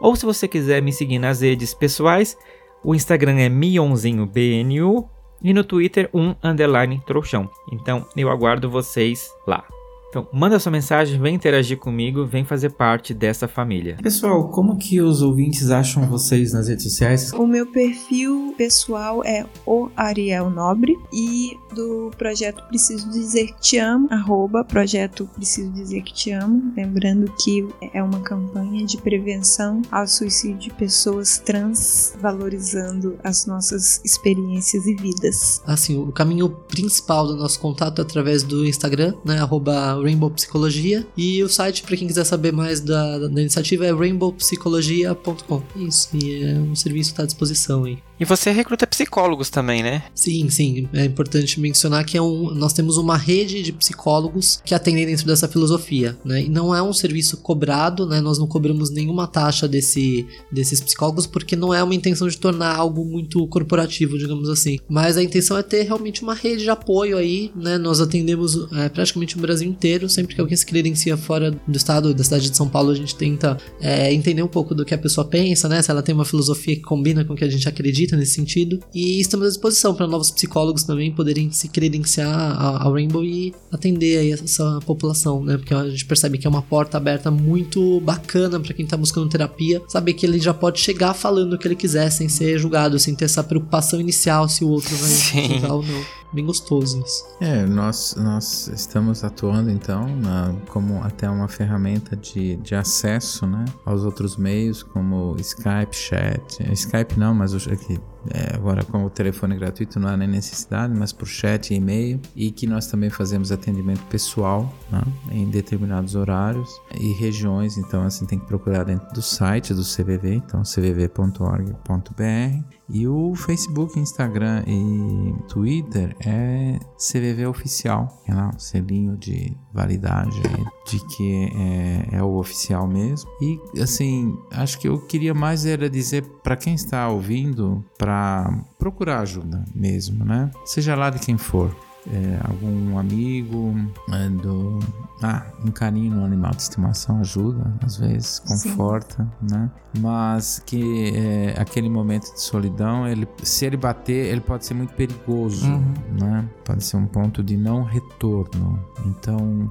Speaker 1: ou se você quiser me seguir nas redes pessoais, o Instagram é mionzinhobnu e no Twitter um underline trouxão. Então eu aguardo vocês lá. Então, manda sua mensagem, vem interagir comigo, vem fazer parte dessa família. Pessoal, como que os ouvintes acham vocês nas redes sociais?
Speaker 4: O meu perfil pessoal é o Ariel Nobre e do projeto Preciso Dizer Que Te Amo, arroba projeto Preciso Dizer Que Te Amo. Lembrando que é uma campanha de prevenção ao suicídio de pessoas trans, valorizando as nossas experiências e vidas.
Speaker 2: Assim, o caminho principal do nosso contato é através do Instagram, né, arroba Rainbow Psicologia. E o site, para quem quiser saber mais da, da iniciativa, é rainbowpsicologia.com. Isso, e é um serviço está à disposição aí.
Speaker 5: E você recruta psicólogos também, né?
Speaker 2: Sim, sim. É importante mencionar que é um, nós temos uma rede de psicólogos que atendem dentro dessa filosofia, né? E não é um serviço cobrado, né? Nós não cobramos nenhuma taxa desse, desses psicólogos porque não é uma intenção de tornar algo muito corporativo, digamos assim. Mas a intenção é ter realmente uma rede de apoio aí, né? Nós atendemos é, praticamente o Brasil inteiro. Sempre que alguém se credencia fora do estado, da cidade de São Paulo, a gente tenta é, entender um pouco do que a pessoa pensa, né? Se ela tem uma filosofia que combina com o que a gente acredita nesse sentido. E estamos à disposição para novos psicólogos também poderem se credenciar ao Rainbow e atender aí essa população, né? Porque a gente percebe que é uma porta aberta muito bacana para quem está buscando terapia, saber que ele já pode chegar falando o que ele quiser sem ser julgado, sem ter essa preocupação inicial se o outro vai julgar ou não bem gostoso isso.
Speaker 3: É, nós, nós estamos atuando então na, como até uma ferramenta de, de acesso né, aos outros meios, como Skype, chat. Skype não, mas aqui, é, agora como o telefone gratuito não há nem necessidade, mas por chat e e-mail. E que nós também fazemos atendimento pessoal né, em determinados horários e regiões. Então, assim, tem que procurar dentro do site do CVV, então cvv.org.br. E o Facebook, Instagram e Twitter é CVV Oficial. É lá o selinho de validade de que é, é, o oficial mesmo. E assim, acho que eu queria mais era dizer para quem está ouvindo para procurar ajuda mesmo, né? Seja lá de quem for é, algum amigo, é, do, ah, um carinho no animal de estimação ajuda, às vezes conforta, Sim. né? Mas que é, aquele momento de solidão, ele, se ele bater, ele pode ser muito perigoso, uhum. né? Pode ser um ponto de não retorno. Então,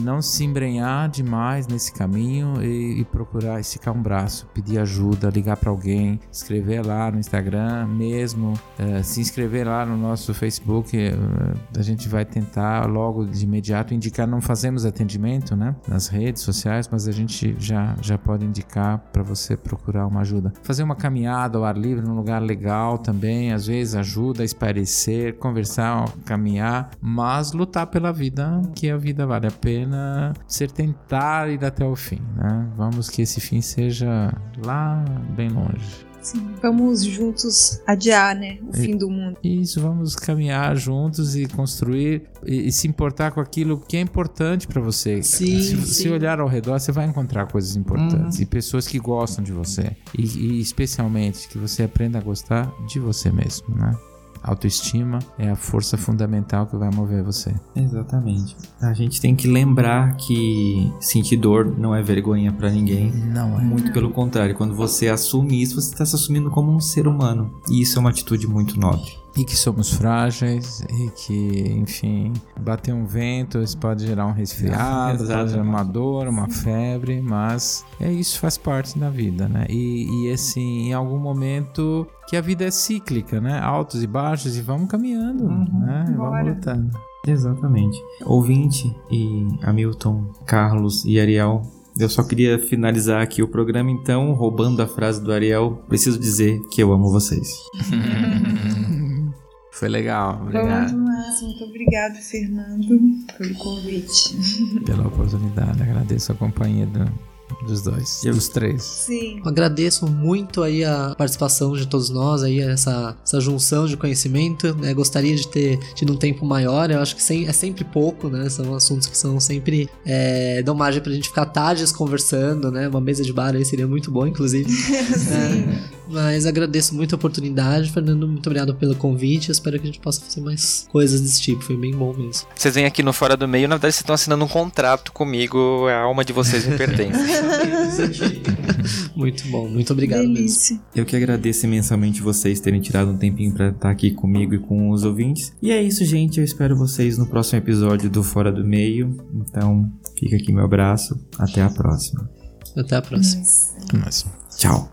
Speaker 3: não se embrenhar demais nesse caminho e, e procurar esticar um braço, pedir ajuda, ligar para alguém, escrever lá no Instagram mesmo, é, se inscrever lá no nosso Facebook é, a gente vai tentar logo de imediato indicar, não fazemos atendimento, né, nas redes sociais, mas a gente já, já pode indicar para você procurar uma ajuda. Fazer uma caminhada ao ar livre num lugar legal também, às vezes ajuda a espairecer, conversar, caminhar, mas lutar pela vida, que a vida vale a pena ser tentar ir até o fim, né? Vamos que esse fim seja lá bem longe.
Speaker 4: Sim, vamos juntos adiar, né, o e, fim do mundo.
Speaker 3: Isso, vamos caminhar juntos e construir e, e se importar com aquilo que é importante para você.
Speaker 2: Sim,
Speaker 3: se,
Speaker 2: sim.
Speaker 3: se, olhar ao redor, você vai encontrar coisas importantes uhum. e pessoas que gostam de você e, e especialmente que você aprenda a gostar de você mesmo, né? Autoestima é a força fundamental que vai mover você.
Speaker 1: Exatamente. A gente tem que lembrar que sentir dor não é vergonha para ninguém.
Speaker 3: Não é.
Speaker 1: Muito pelo contrário, quando você assume isso, você está se assumindo como um ser humano. E isso é uma atitude muito nobre.
Speaker 3: E que somos frágeis e que, enfim, bater um vento, isso pode gerar um resfriado, pode gerar uma dor, uma febre, mas é isso, faz parte da vida, né? E, e assim, em algum momento que a vida é cíclica, né? Altos e baixos e vamos caminhando, uhum, né? Vamos lutando.
Speaker 1: Exatamente. Ouvinte e Hamilton, Carlos e Ariel, eu só queria finalizar aqui o programa, então, roubando a frase do Ariel, preciso dizer que eu amo vocês. <laughs>
Speaker 3: Foi legal, obrigado.
Speaker 4: Foi muito Muito obrigado, Fernando, pelo convite.
Speaker 3: Pela oportunidade, agradeço a companhia do, dos dois, e dos três.
Speaker 4: Sim.
Speaker 2: Eu agradeço muito aí a participação de todos nós, aí essa, essa junção de conhecimento, né? Gostaria de ter tido um tempo maior, eu acho que sem, é sempre pouco, né? São assuntos que são sempre é, dão margem pra gente ficar tardes conversando, né? Uma mesa de bar aí seria muito bom, inclusive.
Speaker 4: Sim. <laughs>
Speaker 2: É, mas agradeço muito a oportunidade, Fernando, muito obrigado pelo convite, espero que a gente possa fazer mais coisas desse tipo, foi bem bom mesmo.
Speaker 5: Vocês vêm aqui no Fora do Meio, na verdade vocês estão assinando um contrato comigo, a alma de vocês me pertence. <laughs> <laughs>
Speaker 2: muito bom, muito obrigado
Speaker 4: Delícia.
Speaker 2: mesmo.
Speaker 1: Eu que agradeço imensamente vocês terem tirado um tempinho para estar aqui comigo e com os ouvintes. E é isso, gente. Eu espero vocês no próximo episódio do Fora do Meio. Então, fica aqui meu abraço. Até a próxima.
Speaker 2: Até a próxima.
Speaker 3: Mas...
Speaker 1: Tchau.